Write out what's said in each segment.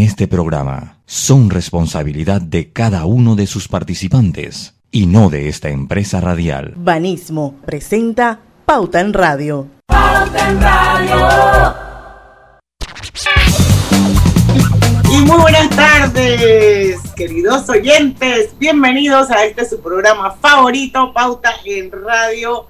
este programa son responsabilidad de cada uno de sus participantes y no de esta empresa radial. Banismo presenta Pauta en Radio. Pauta en Radio. Y muy buenas tardes, queridos oyentes. Bienvenidos a este su programa favorito, Pauta en Radio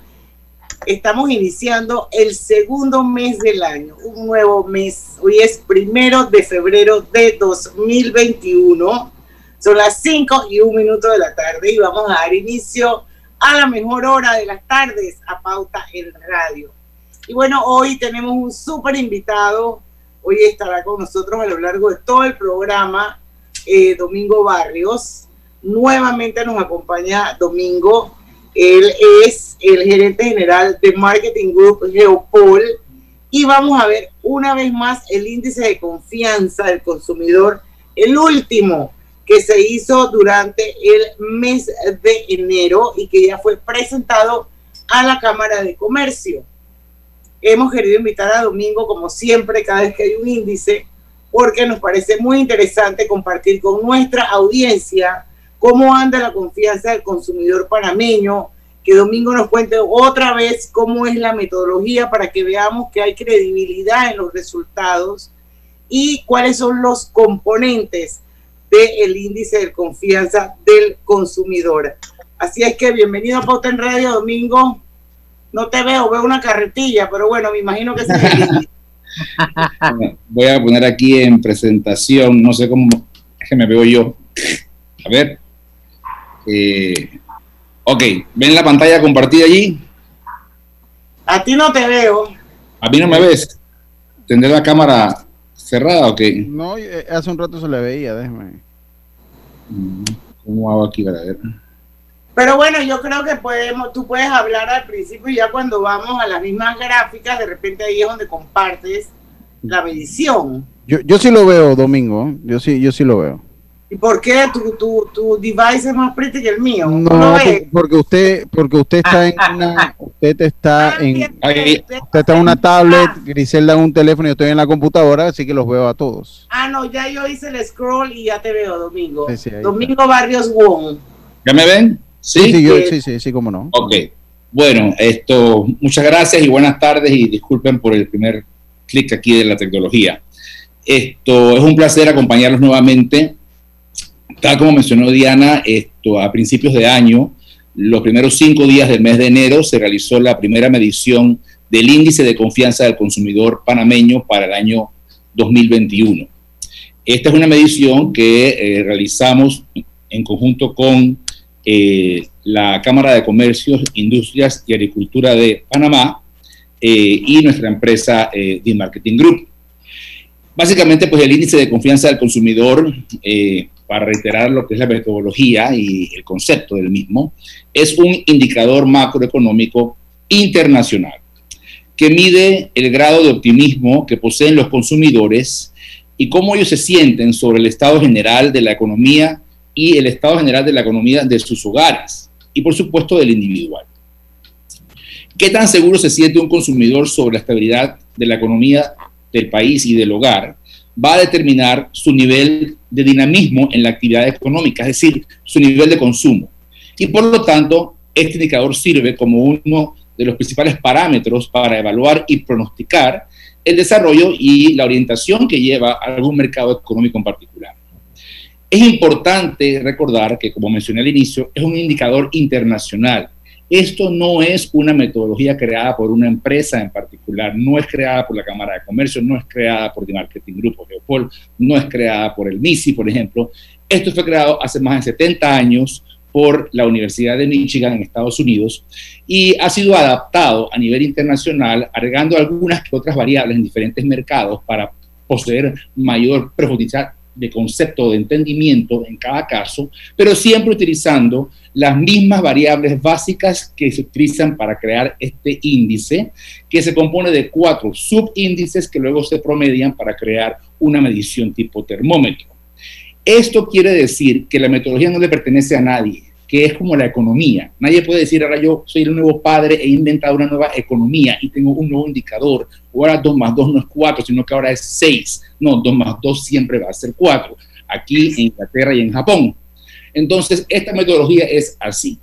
estamos iniciando el segundo mes del año, un nuevo mes. Hoy es primero de febrero de 2021. Son las 5 y un minuto de la tarde y vamos a dar inicio a la mejor hora de las tardes a Pauta en Radio. Y bueno, hoy tenemos un súper invitado. Hoy estará con nosotros a lo largo de todo el programa eh, Domingo Barrios. Nuevamente nos acompaña Domingo él es el gerente general de Marketing Group Geopol y vamos a ver una vez más el índice de confianza del consumidor, el último que se hizo durante el mes de enero y que ya fue presentado a la Cámara de Comercio. Hemos querido invitar a Domingo, como siempre, cada vez que hay un índice, porque nos parece muy interesante compartir con nuestra audiencia cómo anda la confianza del consumidor panameño, que Domingo nos cuente otra vez cómo es la metodología para que veamos que hay credibilidad en los resultados y cuáles son los componentes del índice de confianza del consumidor. Así es que bienvenido a Pauta en Radio, Domingo. No te veo, veo una carretilla, pero bueno, me imagino que índice. Voy a poner aquí en presentación, no sé cómo es que me veo yo. A ver. Eh, ok, ¿ven la pantalla compartida allí? A ti no te veo. A mí no me ves. ¿Tendré la cámara cerrada o qué? No, eh, hace un rato se le veía, déjame. Mm, ¿Cómo hago aquí para ver? Pero bueno, yo creo que podemos, tú puedes hablar al principio y ya cuando vamos a las mismas gráficas, de repente ahí es donde compartes la medición. Yo, yo sí lo veo, Domingo. Yo sí, yo sí lo veo. ¿Y por qué tu, tu, tu device es más pretty que el mío? No, porque usted, porque usted está en una, usted está Ah, en, usted está en una tablet, Griselda en un teléfono, yo estoy en la computadora, así que los veo a todos. Ah, no, ya yo hice el scroll y ya te veo, Domingo. Sí, sí, Domingo Barrios Wong. ¿Ya me ven? Sí, Sí. sí, yo- sí, sí, sí, cómo no. Ok. Bueno, esto, muchas gracias y buenas tardes y disculpen por el primer clic aquí de la tecnología. Esto es un placer acompañarlos nuevamente. Tal como mencionó Diana, esto a principios de año, los primeros cinco días del mes de enero se realizó la primera medición del índice de confianza del consumidor panameño para el año 2021. Esta es una medición que eh, realizamos en conjunto con eh, la Cámara de Comercios, Industrias y Agricultura de Panamá eh, y nuestra empresa eh, Marketing Group. Básicamente, pues el índice de confianza del consumidor, para reiterar lo que es la metodología y el concepto del mismo, es un indicador macroeconómico internacional que mide el grado de optimismo que poseen los consumidores y cómo ellos se sienten sobre el estado general de la economía y el estado general de la economía de sus hogares y por supuesto del individual. ¿Qué tan seguro se siente un consumidor sobre la estabilidad de la economía del país y del hogar? Va a determinar su nivel de dinamismo en la actividad económica, es decir, su nivel de consumo. Y por lo tanto, este indicador sirve como uno de los principales parámetros para evaluar y pronosticar el desarrollo y la orientación que lleva a algún mercado económico en particular. Es importante recordar que, como mencioné al inicio, es un indicador internacional. Esto no es una metodología creada por una empresa en particular, no es creada por la Cámara de Comercio, no es creada por The Marketing Group o Geopol, no es creada por el MISI, por ejemplo. Esto fue creado hace más de 70 años por la Universidad de Michigan en Estados Unidos y ha sido adaptado a nivel internacional, agregando algunas que otras variables en diferentes mercados para poseer mayor profundidad de concepto de entendimiento en cada caso, pero siempre utilizando las mismas variables básicas que se utilizan para crear este índice, que se compone de cuatro subíndices que luego se promedian para crear una medición tipo termómetro. Esto quiere decir que la metodología no le pertenece a nadie, que es como la economía. Nadie puede decir, ahora yo soy el nuevo padre, he inventado una nueva economía y tengo un nuevo indicador. Ahora 2 más 2 no es 4, sino que ahora es 6. No, 2 más 2 siempre va a ser 4. Aquí en Inglaterra y en Japón. Entonces, esta metodología es así.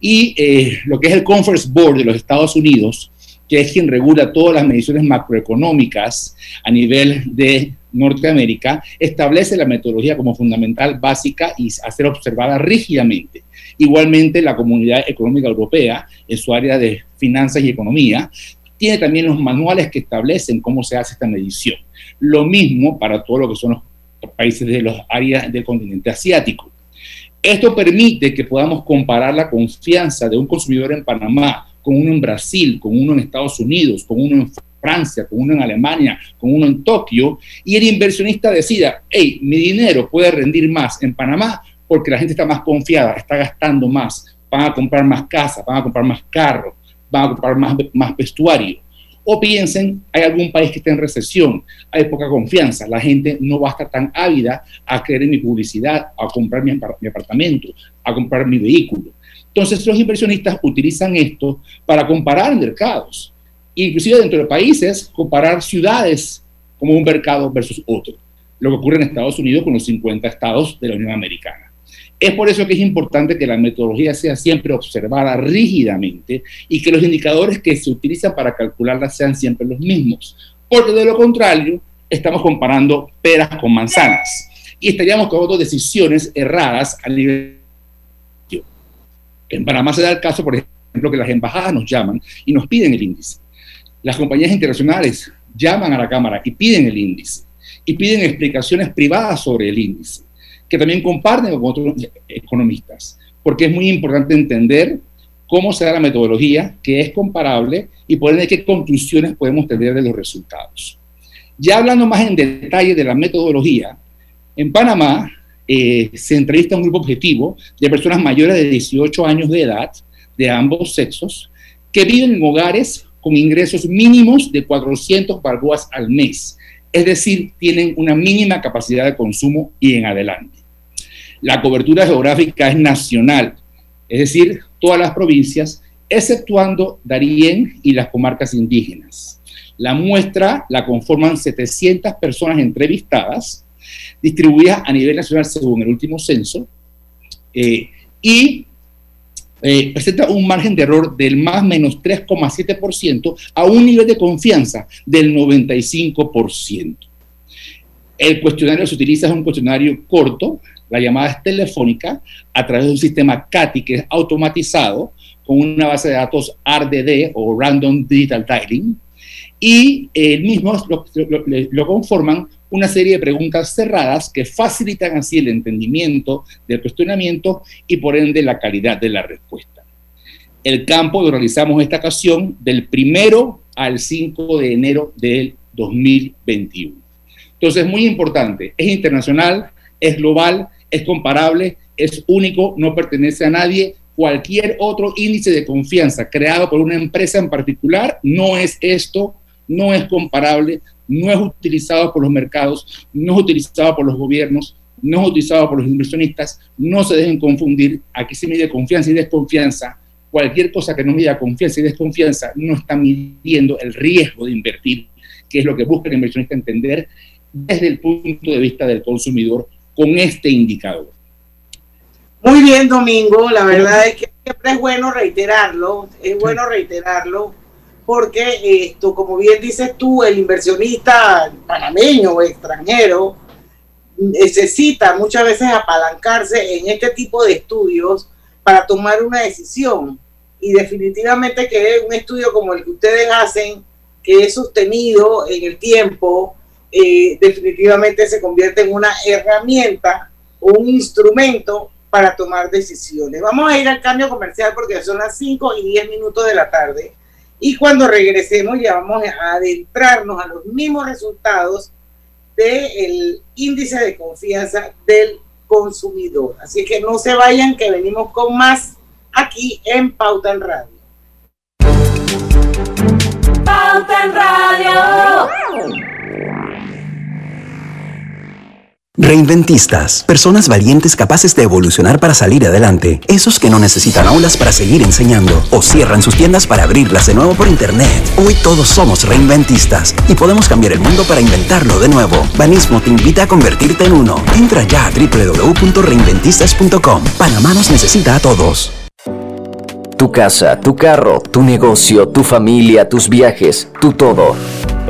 Y eh, lo que es el Conference Board de los Estados Unidos, que es quien regula todas las mediciones macroeconómicas a nivel de Norteamérica, establece la metodología como fundamental, básica y a ser observada rígidamente. Igualmente, la Comunidad Económica Europea, en su área de finanzas y economía, tiene también los manuales que establecen cómo se hace esta medición. Lo mismo para todo lo que son los países de los áreas del continente asiático. Esto permite que podamos comparar la confianza de un consumidor en Panamá con uno en Brasil, con uno en Estados Unidos, con uno en con uno en Alemania, con uno en Tokio, y el inversionista decida, hey, mi dinero puede rendir más en Panamá porque la gente está más confiada, está gastando más, van a comprar más casas, van a comprar más carros, van a comprar más, más vestuario. O piensen, hay algún país que está en recesión, hay poca confianza, la gente no va a estar tan ávida a creer en mi publicidad, a comprar mi, mi apartamento, a comprar mi vehículo. Entonces los inversionistas utilizan esto para comparar mercados, inclusive dentro de países, comparar ciudades como un mercado versus otro, lo que ocurre en Estados Unidos con los 50 estados de la Unión Americana. Es por eso que es importante que la metodología sea siempre observada rígidamente y que los indicadores que se utilizan para calcularla sean siempre los mismos, porque de lo contrario estamos comparando peras con manzanas y estaríamos tomando decisiones erradas a nivel... En Panamá se da el caso, por ejemplo, que las embajadas nos llaman y nos piden el índice. Las compañías internacionales llaman a la Cámara y piden el índice y piden explicaciones privadas sobre el índice que también comparten con otros economistas, porque es muy importante entender cómo se da la metodología, que es comparable y por ende qué conclusiones podemos tener de los resultados. Ya hablando más en detalle de la metodología, en Panamá eh, se entrevista un grupo objetivo de personas mayores de 18 años de edad, de ambos sexos, que viven en hogares con ingresos mínimos de 400 balboas al mes, es decir, tienen una mínima capacidad de consumo y en adelante. La cobertura geográfica es nacional, es decir, todas las provincias, exceptuando Darién y las comarcas indígenas. La muestra la conforman 700 personas entrevistadas, distribuidas a nivel nacional según el último censo, eh, y eh, presenta un margen de error del más menos 3,7% a un nivel de confianza del 95%. El cuestionario se utiliza, es un cuestionario corto, la llamada es telefónica a través de un sistema CATI que es automatizado con una base de datos RDD o Random Digital Dialing y el mismo lo, lo, conforman una serie de preguntas cerradas que facilitan así el entendimiento del cuestionamiento y por ende la calidad de la respuesta. El campo lo realizamos esta ocasión del primero al 5 de enero del 2021. Entonces, muy importante, es internacional, es global es comparable, es único, no pertenece a nadie. Cualquier otro índice de confianza creado por una empresa en particular no es esto, no es comparable, no es utilizado por los mercados, no es utilizado por los gobiernos, no es utilizado por los inversionistas. No se dejen confundir. Aquí se mide confianza y desconfianza. Cualquier cosa que no mida confianza y desconfianza no está midiendo el riesgo de invertir, que es lo que busca el inversionista entender desde el punto de vista del consumidor con este indicador. Muy bien, Domingo. La verdad es que siempre es bueno reiterarlo, es bueno reiterarlo, porque esto, como bien dices tú, el inversionista panameño o extranjero necesita muchas veces apalancarse en este tipo de estudios para tomar una decisión. Y definitivamente que un estudio como el que ustedes hacen, que es sostenido en el tiempo, eh, definitivamente se convierte en una herramienta o un instrumento para tomar decisiones. Vamos a ir al cambio comercial porque son las 5 y 10 minutos de la tarde y cuando regresemos ya vamos a adentrarnos a los mismos resultados del índice de confianza del consumidor. Así que no se vayan que venimos con más aquí en Pauta en Radio. Pauta en Radio. Reinventistas, personas valientes capaces de evolucionar para salir adelante. Esos que no necesitan aulas para seguir enseñando o cierran sus tiendas para abrirlas de nuevo por internet. Hoy todos somos reinventistas y podemos cambiar el mundo para inventarlo de nuevo. Banismo te invita a convertirte en uno. Entra ya a www.reinventistas.com. Panamá nos necesita a todos. Tu casa, tu carro, tu negocio, tu familia, tus viajes, tu todo.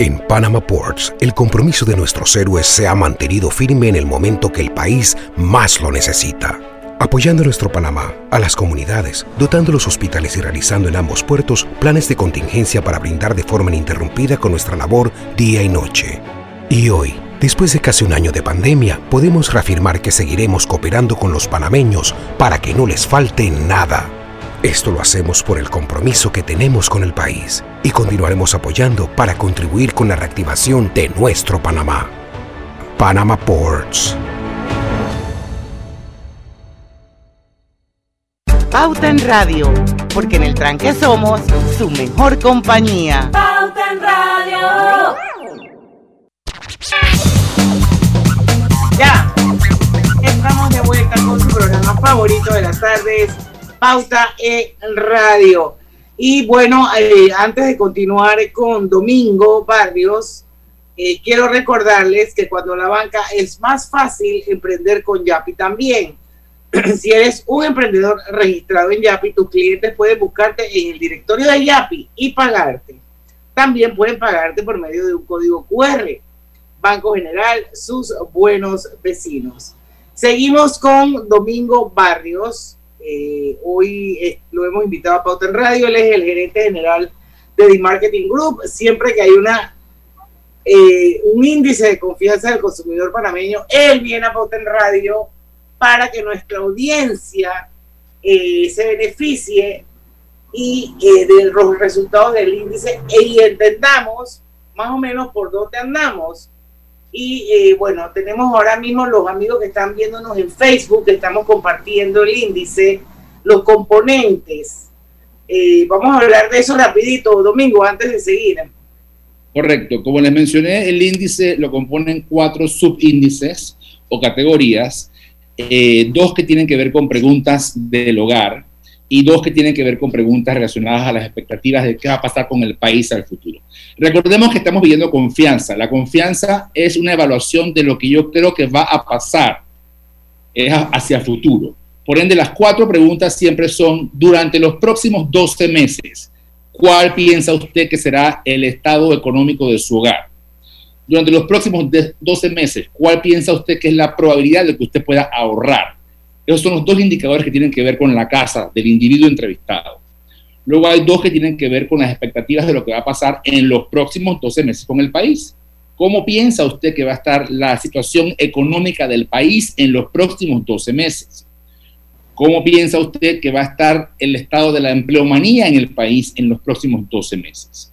En Panama Ports, el compromiso de nuestros héroes se ha mantenido firme en el momento que el país más lo necesita. Apoyando a nuestro Panamá, a las comunidades, dotando los hospitales y realizando en ambos puertos planes de contingencia para brindar de forma ininterrumpida con nuestra labor día y noche. Y hoy, después de casi un año de pandemia, podemos reafirmar que seguiremos cooperando con los panameños para que no les falte nada. Esto lo hacemos por el compromiso que tenemos con el país y continuaremos apoyando para contribuir con la reactivación de nuestro Panamá. Panama Ports. Pauta en Radio, porque en el tranque somos su mejor compañía. Pauta en Radio. Ya, estamos de vuelta con su programa favorito de las tardes, Pauta en Radio. Y bueno, eh, antes de continuar con Domingo Barrios, eh, quiero recordarles que cuando la banca es más fácil emprender con Yapi también. si eres un emprendedor registrado en Yapi, tus clientes pueden buscarte en el directorio de Yapi y pagarte. También pueden pagarte por medio de un código QR. Banco General, sus buenos vecinos. Seguimos con Domingo Barrios. Eh, hoy eh, lo hemos invitado a Pauta en Radio. Él es el gerente general de The Marketing Group. Siempre que hay una eh, un índice de confianza del consumidor panameño, él viene a Pauta en Radio para que nuestra audiencia se beneficie y de los resultados del índice y entendamos más o menos por dónde andamos. Y eh, bueno, tenemos ahora mismo los amigos que están viéndonos en Facebook, que estamos compartiendo el índice, los componentes. Eh, vamos a hablar de eso rapidito, Domingo, antes de seguir. Correcto. Como les mencioné, el índice lo componen cuatro subíndices o categorías. Eh, dos que tienen que ver con preguntas del hogar y dos que tienen que ver con preguntas relacionadas a las expectativas de qué va a pasar con el país al futuro. Recordemos que estamos viviendo confianza. La confianza es una evaluación de lo que yo creo que va a pasar hacia el futuro. Por ende, las cuatro preguntas siempre son, durante los próximos 12 meses, ¿cuál piensa usted que será el estado económico de su hogar? Durante los próximos 12 meses, ¿cuál piensa usted que es la probabilidad de que usted pueda ahorrar? Esos son los dos indicadores que tienen que ver con la casa del individuo entrevistado. Luego hay dos que tienen que ver con las expectativas de lo que va a pasar en los próximos 12 meses con el país. ¿Cómo piensa usted que va a estar la situación económica del país en los próximos 12 meses? ¿Cómo piensa usted que va a estar el estado de la empleomanía en el país en los próximos 12 meses?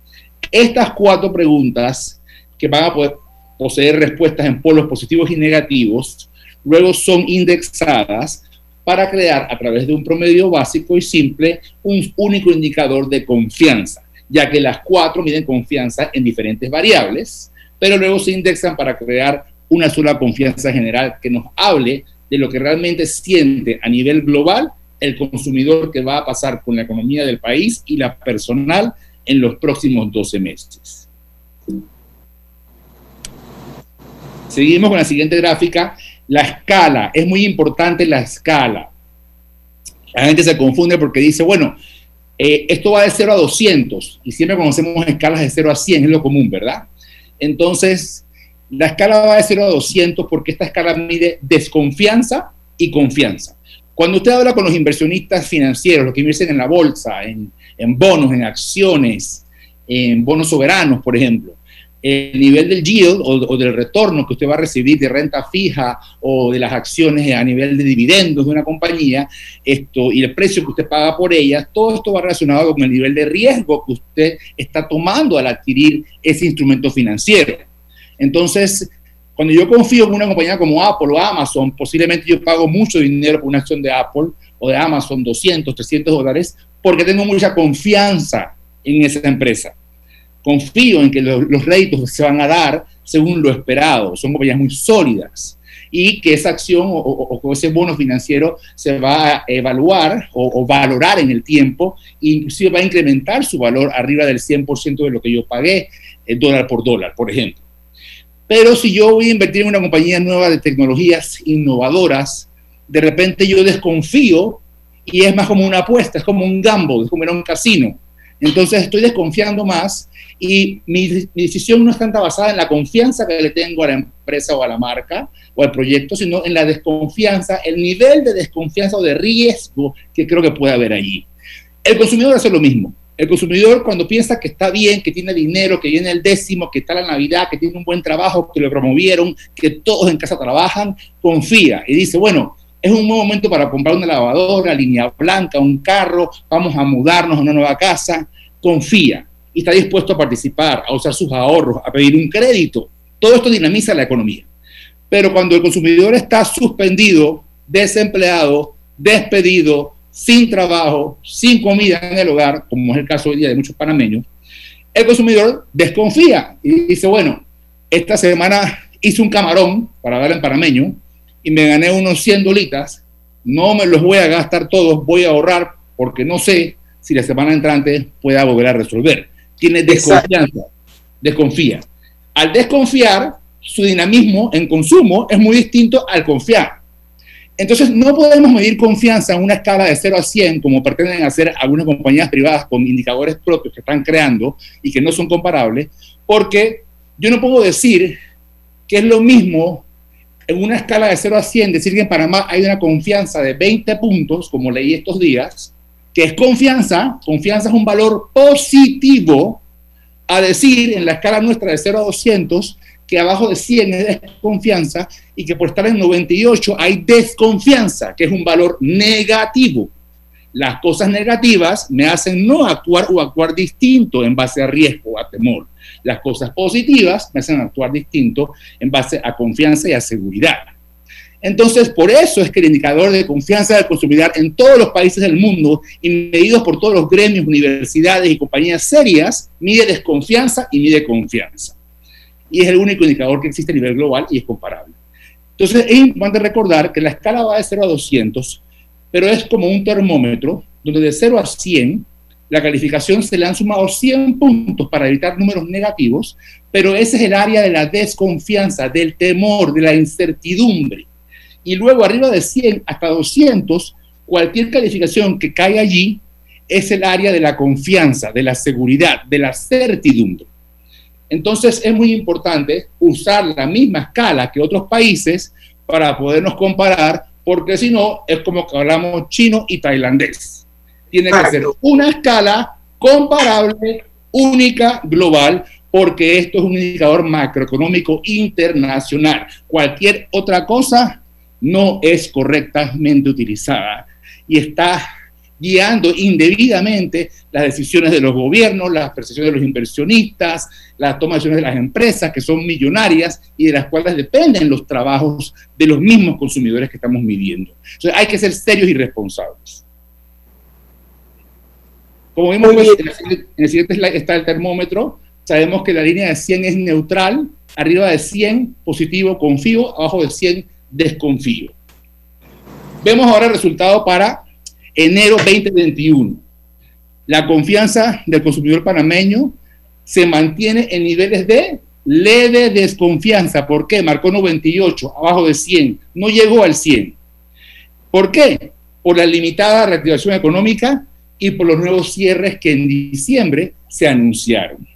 Estas cuatro preguntas que van a poder poseer respuestas en polos positivos y negativos, luego son indexadas para crear a través de un promedio básico y simple un único indicador de confianza, ya que las cuatro miden confianza en diferentes variables, pero luego se indexan para crear una sola confianza general que nos hable de lo que realmente siente a nivel global el consumidor que va a pasar con la economía del país y la personal en los próximos 12 meses. Seguimos con la siguiente gráfica. La escala, es muy importante la escala. La gente se confunde porque dice, bueno, Eh, esto va de 0 a 200 y siempre conocemos escalas de 0 a 100, es lo común, ¿verdad? Entonces, la escala va de 0 a 200 porque esta escala mide desconfianza y confianza. Cuando usted habla con los inversionistas financieros, los que invierten en la bolsa, en, en bonos, en acciones, en bonos soberanos, por ejemplo, el nivel del yield o, del retorno que usted va a recibir de renta fija o de las acciones a nivel de dividendos de una compañía, esto y el precio que usted paga por ellas, todo esto va relacionado con el nivel de riesgo que usted está tomando al adquirir ese instrumento financiero. Entonces, cuando yo confío en una compañía como Apple o Amazon, posiblemente yo pago mucho dinero por una acción de Apple o de Amazon, 200, 300 dólares, porque tengo mucha confianza en esa empresa confío en que los, réditos se van a dar según lo esperado, son compañías muy sólidas y que esa acción o, ese bono financiero se va a evaluar o, valorar en el tiempo e inclusive va a incrementar su valor arriba del 100% de lo que yo pagué eh, dólar por dólar, por ejemplo. Pero si yo voy a invertir en una compañía nueva de tecnologías innovadoras, de repente yo desconfío y es más como una apuesta, es como un gamble, es como en un casino. Entonces estoy desconfiando más y mi, decisión no es tanta basada en la confianza que le tengo a la empresa o a la marca o al proyecto, sino en la desconfianza, el nivel de desconfianza o de riesgo que creo que puede haber allí. El consumidor hace lo mismo. El consumidor cuando piensa que está bien, que tiene dinero, que viene el décimo, que está la Navidad, que tiene un buen trabajo, que lo promovieron, que todos en casa trabajan, confía y dice, bueno, es un buen momento para comprar una lavadora, línea blanca, un carro, vamos a mudarnos a una nueva casa, confía y está dispuesto a participar, a usar sus ahorros, a pedir un crédito. Todo esto dinamiza la economía. Pero cuando el consumidor está suspendido, desempleado, despedido, sin trabajo, sin comida en el hogar, como es el caso hoy día de muchos panameños, el consumidor desconfía y dice, bueno, esta semana hice un camarón para dar en panameño y me gané unos 100 dolitas, no me los voy a gastar todos, voy a ahorrar porque no sé si la semana entrante pueda volver a resolver tiene desconfianza, desconfía. Al desconfiar, su dinamismo en consumo es muy distinto al confiar. Entonces, no podemos medir confianza en una escala de 0 a 100, como pretenden hacer algunas compañías privadas con indicadores propios que están creando y que no son comparables, porque yo no puedo decir que es lo mismo en una escala de 0 a 100, decir que en Panamá hay una confianza de 20 puntos, como leí estos días, que es confianza, confianza es un valor positivo, a decir en la escala nuestra de 0 a 200 que abajo de 100 es confianza y que por estar en 98 hay desconfianza, que es un valor negativo. Las cosas negativas me hacen no actuar o actuar distinto en base a riesgo o a temor. Las cosas positivas me hacen actuar distinto en base a confianza y a seguridad. Entonces, por eso es que el indicador de confianza del consumidor en todos los países del mundo y medidos por todos los gremios, universidades y compañías serias, mide desconfianza y mide confianza. Y es el único indicador que existe a nivel global y es comparable. Entonces, es importante recordar que la escala va de 0 a 200, pero es como un termómetro donde de 0 a 100 la calificación se le han sumado 100 puntos para evitar números negativos, pero ese es el área de la desconfianza, del temor, de la incertidumbre y luego arriba de 100 hasta 200, cualquier calificación que cae allí es el área de la confianza, de la seguridad, de la certidumbre. Entonces es muy importante usar la misma escala que otros países para podernos comparar, porque si no es como que hablamos chino y tailandés. Tiene que ser una escala comparable, única, global, porque esto es un indicador macroeconómico internacional. Cualquier otra cosa no es correctamente utilizada y está guiando indebidamente las decisiones de los gobiernos, las percepciones de los inversionistas, las tomas de decisiones de las empresas que son millonarias y de las cuales dependen los trabajos de los mismos consumidores que estamos midiendo. Entonces hay que ser serios y responsables. Como vimos pues, en el siguiente slide está el termómetro, sabemos que la línea de 100 es neutral, arriba de 100 positivo confío, abajo de 100 desconfío. Vemos ahora el resultado para enero 2021. La confianza del consumidor panameño se mantiene en niveles de leve desconfianza. ¿Por qué? Marcó 98, abajo de 100. No llegó al 100. ¿Por qué? Por la limitada reactivación económica y por los nuevos cierres que en diciembre se anunciaron.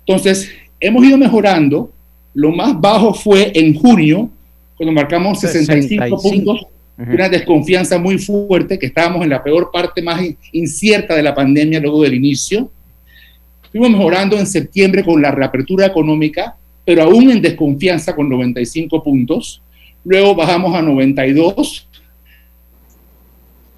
Entonces, hemos ido mejorando. Lo más bajo fue en junio, cuando marcamos 65, puntos, una desconfianza muy fuerte, que estábamos en la peor parte más incierta de la pandemia luego del inicio. Fuimos mejorando en septiembre con la reapertura económica, pero aún en desconfianza con 95 puntos. Luego bajamos a 92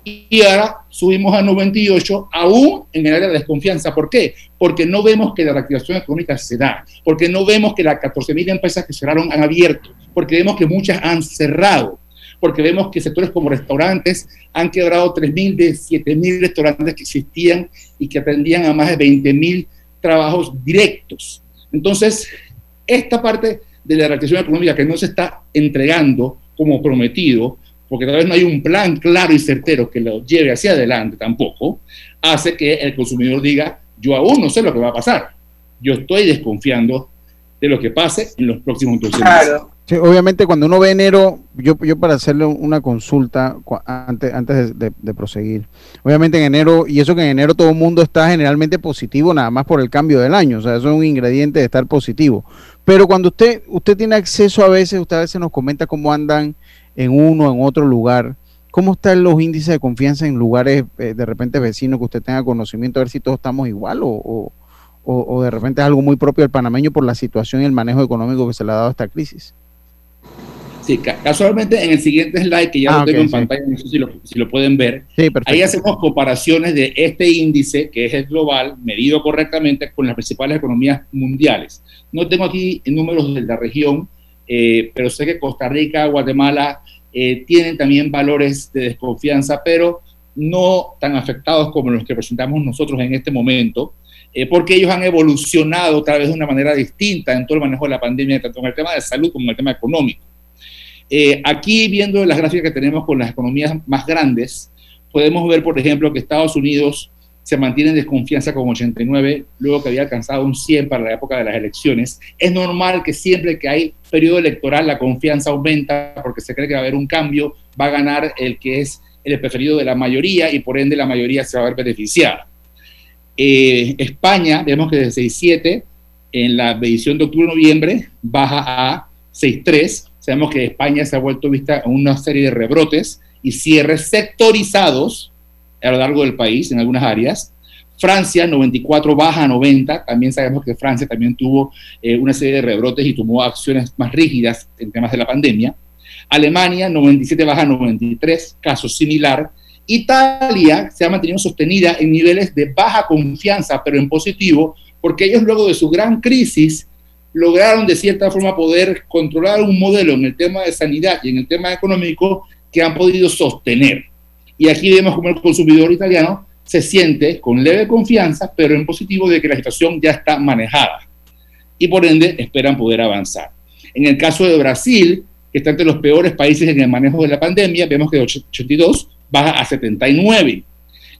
y ahora subimos a 98, aún en el área de desconfianza. ¿Por qué? Porque no vemos que la reactivación económica se da, porque no vemos que las 14.000 empresas que cerraron han abierto, porque vemos que muchas han cerrado, porque vemos que sectores como restaurantes han quebrado 3.000 de 7.000 restaurantes que existían y que atendían a más de 20.000 trabajos directos. Entonces, esta parte de la reactivación económica que no se está entregando como prometido, porque tal vez no hay un plan claro y certero que lo lleve hacia adelante tampoco, hace que el consumidor diga, yo aún no sé lo que va a pasar, yo estoy desconfiando de lo que pase en los próximos 12 meses. Obviamente cuando uno ve enero, yo, yo para hacerle una consulta antes, de, proseguir, obviamente en enero, y eso que en enero todo el mundo está generalmente positivo nada más por el cambio del año, o sea, eso es un ingrediente de estar positivo. Pero cuando usted, usted tiene acceso a veces, usted a veces nos comenta cómo andan en uno, en otro lugar. ¿Cómo están los índices de confianza en lugares eh, de repente vecinos que usted tenga conocimiento, a ver si todos estamos igual o, o, de repente es algo muy propio del panameño por la situación y el manejo económico que se le ha dado a esta crisis? Sí, casualmente en el siguiente slide, que ya lo ah, tengo en pantalla, no sé si lo, si lo pueden ver, ahí hacemos comparaciones de este índice, que es el global, medido correctamente con las principales economías mundiales. No tengo aquí números de la región, eh, pero sé que Costa Rica, Guatemala eh, tienen también valores de desconfianza, pero no tan afectados como los que presentamos nosotros en este momento, eh, porque ellos han evolucionado tal vez de una manera distinta en todo el manejo de la pandemia, tanto en el tema de salud como en el tema económico. Aquí, viendo las gráficas que tenemos con las economías más grandes, podemos ver, por ejemplo, que Estados Unidos se mantiene en desconfianza con 89, luego que había alcanzado un 100 para la época de las elecciones. Es normal que siempre que hay periodo electoral la confianza aumenta porque se cree que va a haber un cambio, va a ganar el que es el preferido de la mayoría y por ende la mayoría se va a ver beneficiada. Eh, España, vemos que de 6.7 en la medición de octubre-noviembre baja a 6.3. Sabemos que España se ha vuelto vista en una serie de rebrotes y cierres sectorizados a lo largo del país en algunas áreas. Francia, 94 baja a 90. También sabemos que Francia también tuvo eh, una serie de rebrotes y tomó acciones más rígidas en temas de la pandemia. Alemania, 97 baja a 93, caso similar. Italia se ha mantenido sostenida en niveles de baja confianza, pero en positivo, porque ellos luego de su gran crisis lograron de cierta forma poder controlar un modelo en el tema de sanidad y en el tema económico que han podido sostener. Y aquí vemos cómo el consumidor italiano se siente con leve confianza, pero en positivo de que la situación ya está manejada. Y por ende esperan poder avanzar. En el caso de Brasil, que está entre los peores países en el manejo de la pandemia, vemos que de 82 baja a 79.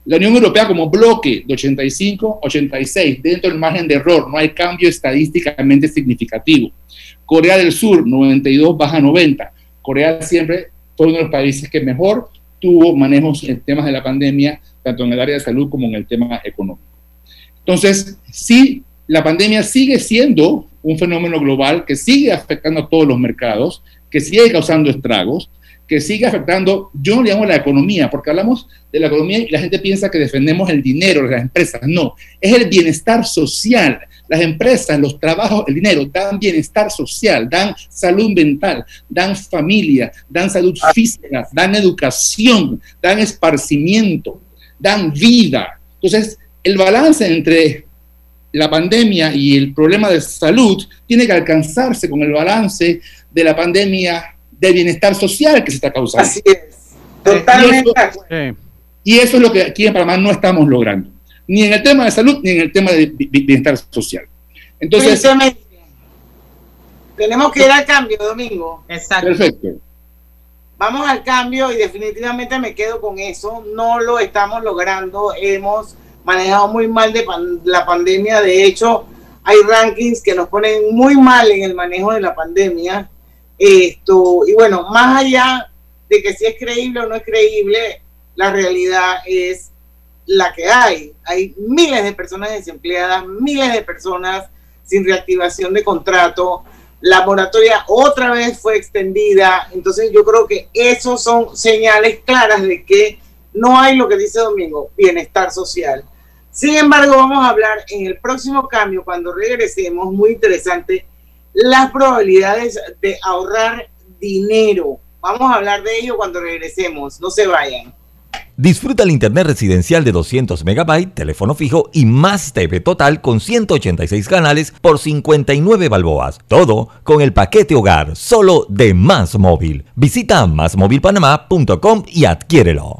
La Unión Europea como bloque de 85, 86, dentro del margen de error, no hay cambio estadísticamente significativo. Corea del Sur, 92 baja a 90. Corea siempre fue uno de los países que mejor tuvo manejos en temas de la pandemia, tanto en el área de salud como en el tema económico. Entonces, sí, la pandemia sigue siendo un fenómeno global que sigue afectando a todos los mercados, que sigue causando estragos, que sigue afectando, yo no le llamo la economía, porque hablamos de la economía y la gente piensa que defendemos el dinero de las empresas. No, es el bienestar social. Las empresas, los trabajos, el dinero dan bienestar social, dan salud mental, dan familia, dan salud física, dan educación, dan esparcimiento, dan vida. Entonces, el balance entre la pandemia y el problema de salud tiene que alcanzarse con el balance de la pandemia de bienestar social que se está causando. Así es. Totalmente. Y eso, es lo que aquí en Panamá no estamos logrando. Ni en el tema de salud, ni en el tema de bienestar social. Entonces. Tenemos que ir al cambio, Domingo. Exacto. Perfecto. Vamos al cambio y definitivamente me quedo con eso. No lo estamos logrando. Hemos manejado muy mal de la pandemia. De hecho, hay rankings que nos ponen muy mal en el manejo de la pandemia. Esto, y bueno, más allá de que si es creíble o no es creíble, la realidad es la que hay. Hay miles de personas desempleadas, miles de personas sin reactivación de contrato. La moratoria otra vez fue extendida. Entonces yo creo que esos son señales claras de que no hay lo que dice Domingo, bienestar social. Sin embargo, vamos a hablar en el próximo cambio, cuando regresemos, muy interesante, las probabilidades de ahorrar dinero. Vamos a hablar de ello cuando regresemos. No se vayan. Disfruta el internet residencial de 200 MB, teléfono fijo y más TV total con 186 canales por 59 balboas. Todo con el paquete hogar, solo de Más Móvil. Visita másmóvilpanamá.com y adquiérelo.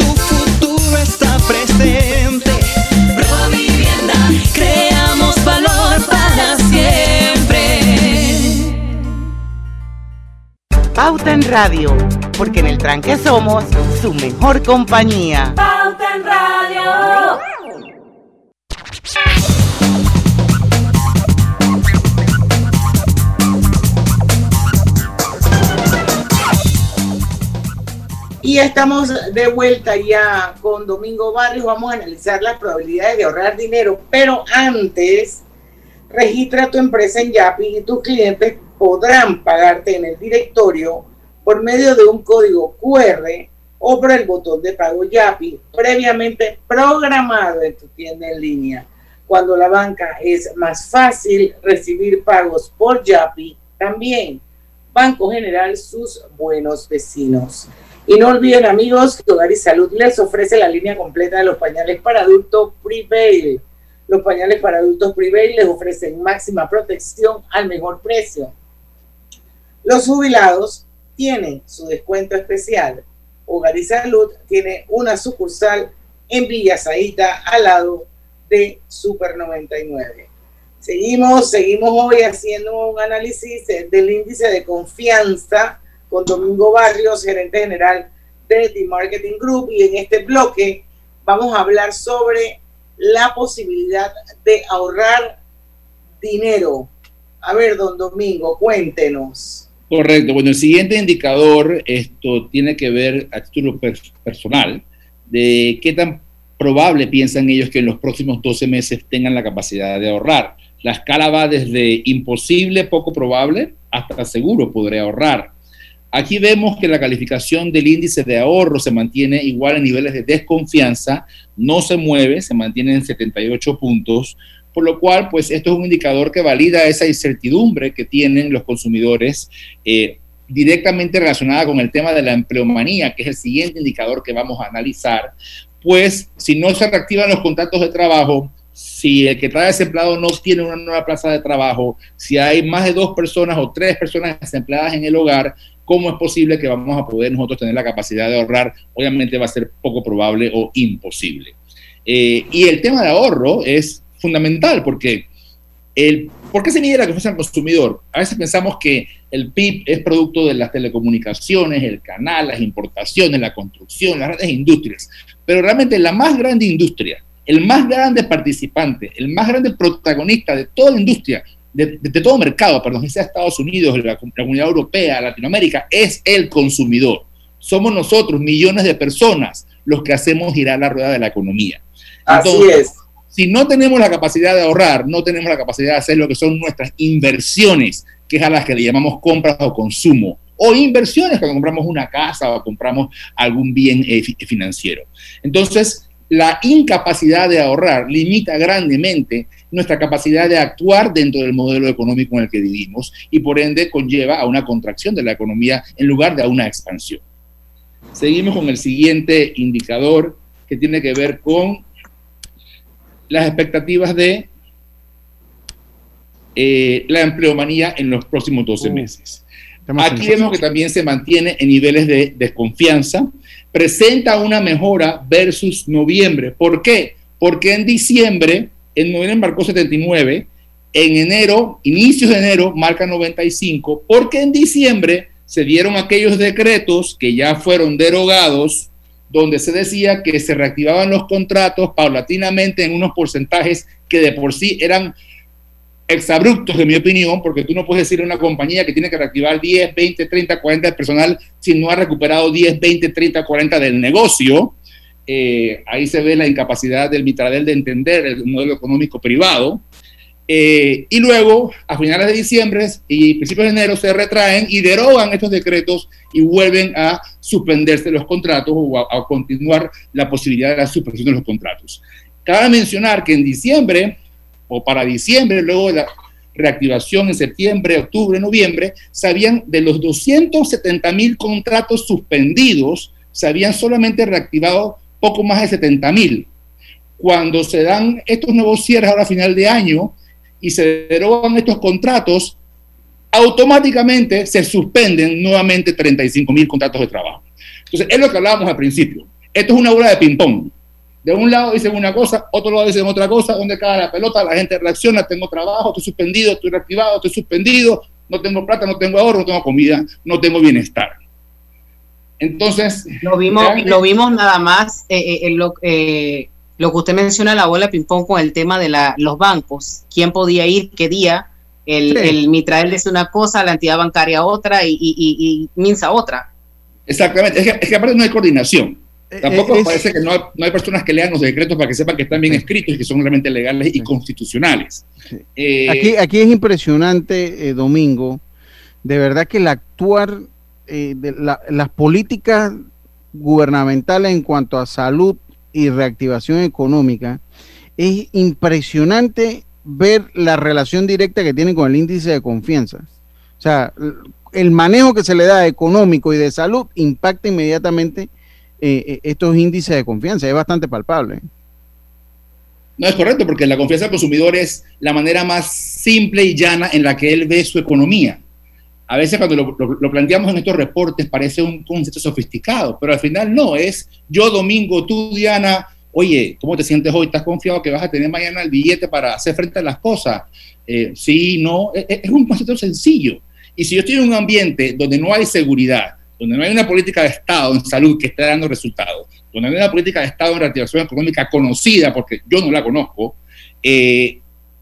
Pauta en Radio, porque en el tranque somos su mejor compañía. Pauta en Radio. Y estamos de vuelta ya con Domingo Barrios. Vamos a analizar las probabilidades de ahorrar dinero, pero antes, registra tu empresa en Yapi y tus clientes podrán pagarte en el directorio por medio de un código QR o por el botón de pago Yapi previamente programado en tu tienda en línea. Cuando la banca es más fácil recibir pagos por Yapi, también Banco General sus buenos vecinos. Y no olviden amigos que Hogar y Salud les ofrece la línea completa de los pañales para adultos Prevail. Los pañales para adultos Prevail les ofrecen máxima protección al mejor precio. Los jubilados tienen su descuento especial. Hogar y Salud tiene una sucursal en Villa Zaita al lado de Super 99. Seguimos, seguimos hoy haciendo un análisis del índice de confianza con Domingo Barrios, gerente general de The Marketing Group, y en este bloque vamos a hablar sobre la posibilidad de ahorrar dinero. A ver, don Domingo, cuéntenos. Correcto. Bueno, el siguiente indicador, esto tiene que ver a título per- personal, de qué tan probable piensan ellos que en los próximos 12 meses tengan la capacidad de ahorrar. La escala va desde imposible, poco probable, hasta seguro podré ahorrar. Aquí vemos que la calificación del índice de ahorro se mantiene igual en niveles de desconfianza, no se mueve, se mantiene en 78 puntos, por lo cual, pues esto es un indicador que valida esa incertidumbre que tienen los consumidores eh, directamente relacionada con el tema de la empleomanía, que es el siguiente indicador que vamos a analizar, pues si no se reactivan los contratos de trabajo, si el que está desempleado no tiene una nueva plaza de trabajo, si hay más de dos personas o tres personas desempleadas en el hogar, ¿cómo es posible que vamos a poder nosotros tener la capacidad de ahorrar? Obviamente va a ser poco probable o imposible. Eh, y el tema de ahorro es fundamental porque El, ¿Por qué se mide la confianza del consumidor? A veces pensamos que el PIB es producto de las telecomunicaciones, el canal, las importaciones, la construcción, las grandes industrias. Pero realmente la más grande industria, el más grande participante, el más grande protagonista de toda la industria, de, todo mercado, perdón, sea Estados Unidos, la, la Comunidad Europea, Latinoamérica, es el consumidor. Somos nosotros, millones de personas, los que hacemos girar la rueda de la economía. Así es. Si no tenemos la capacidad de ahorrar, no tenemos la capacidad de hacer lo que son nuestras inversiones, que es a las que le llamamos compras o consumo, o inversiones cuando compramos una casa o compramos algún bien eh, financiero. Entonces, la incapacidad de ahorrar limita grandemente nuestra capacidad de actuar dentro del modelo económico en el que vivimos y por ende conlleva a una contracción de la economía en lugar de a una expansión. Seguimos con el siguiente indicador que tiene que ver con las expectativas de eh, la empleomanía en los próximos 12 uh, meses. Aquí vemos que también se mantiene en niveles de desconfianza, presenta una mejora versus noviembre. ¿Por qué? Porque en diciembre, en noviembre marcó 79, en enero, inicios de enero, marca 95, porque en diciembre se dieron aquellos decretos que ya fueron derogados, donde se decía que se reactivaban los contratos paulatinamente en unos porcentajes que de por sí eran exabruptos, de mi opinión, porque tú no puedes decir a una compañía que tiene que reactivar 10, 20, 30, 40 de personal si no ha recuperado 10, 20, 30, 40 del negocio. Eh, ahí se ve la incapacidad del Mitradel de entender el modelo económico privado. Eh, y luego, a finales de diciembre y principios de enero, se retraen y derogan estos decretos y vuelven a suspenderse los contratos o a, continuar la posibilidad de la suspensión de los contratos. Cabe mencionar que en diciembre o para diciembre, luego de la reactivación en septiembre, octubre, noviembre, se habían de los 270 mil contratos suspendidos, se habían solamente reactivado poco más de 70 mil. Cuando se dan estos nuevos cierres ahora a final de año, y se derogan estos contratos, automáticamente se suspenden nuevamente 35 mil contratos de trabajo. Entonces, es lo que hablábamos al principio. Esto es una bola de ping-pong. De un lado dicen una cosa, otro lado dicen otra cosa, donde cae la pelota, la gente reacciona, tengo trabajo, estoy suspendido, estoy reactivado, estoy suspendido, no tengo plata, no tengo ahorro, no tengo comida, no tengo bienestar. Entonces... Lo vimos, lo vimos nada más eh, eh, en lo, eh, lo que usted menciona, la bola de ping-pong con el tema de la, los bancos, quién podía ir, qué día, el, el Mitrael dice una cosa, la entidad bancaria otra y, y, Minsa otra. Exactamente, es que, aparte no hay coordinación. Eh, Tampoco eh, parece que no hay, personas que lean los decretos para que sepan que están bien escritos y que son realmente legales y constitucionales. Eh, aquí, aquí es impresionante, Domingo, de verdad que el actuar de las políticas gubernamentales en cuanto a salud y reactivación económica, es impresionante ver la relación directa que tienen con el índice de confianza. O sea, el manejo que se le da económico y de salud impacta inmediatamente eh, eh, estos índices de confianza. Es bastante palpable. No es correcto, porque la confianza del consumidor es la manera más simple y llana en la que él ve su economía a veces cuando lo, planteamos en estos reportes parece un concepto sofisticado, pero al final no, es yo domingo, tú Diana, oye, ¿cómo te sientes hoy? ¿Estás confiado que vas a tener mañana el billete para hacer frente a las cosas? Eh, sí, no, es, es, un concepto sencillo. Y si yo estoy en un ambiente donde no hay seguridad, donde no hay una política de Estado en salud que esté dando resultados, donde no hay una política de Estado en reactivación económica conocida, porque yo no la conozco, eh,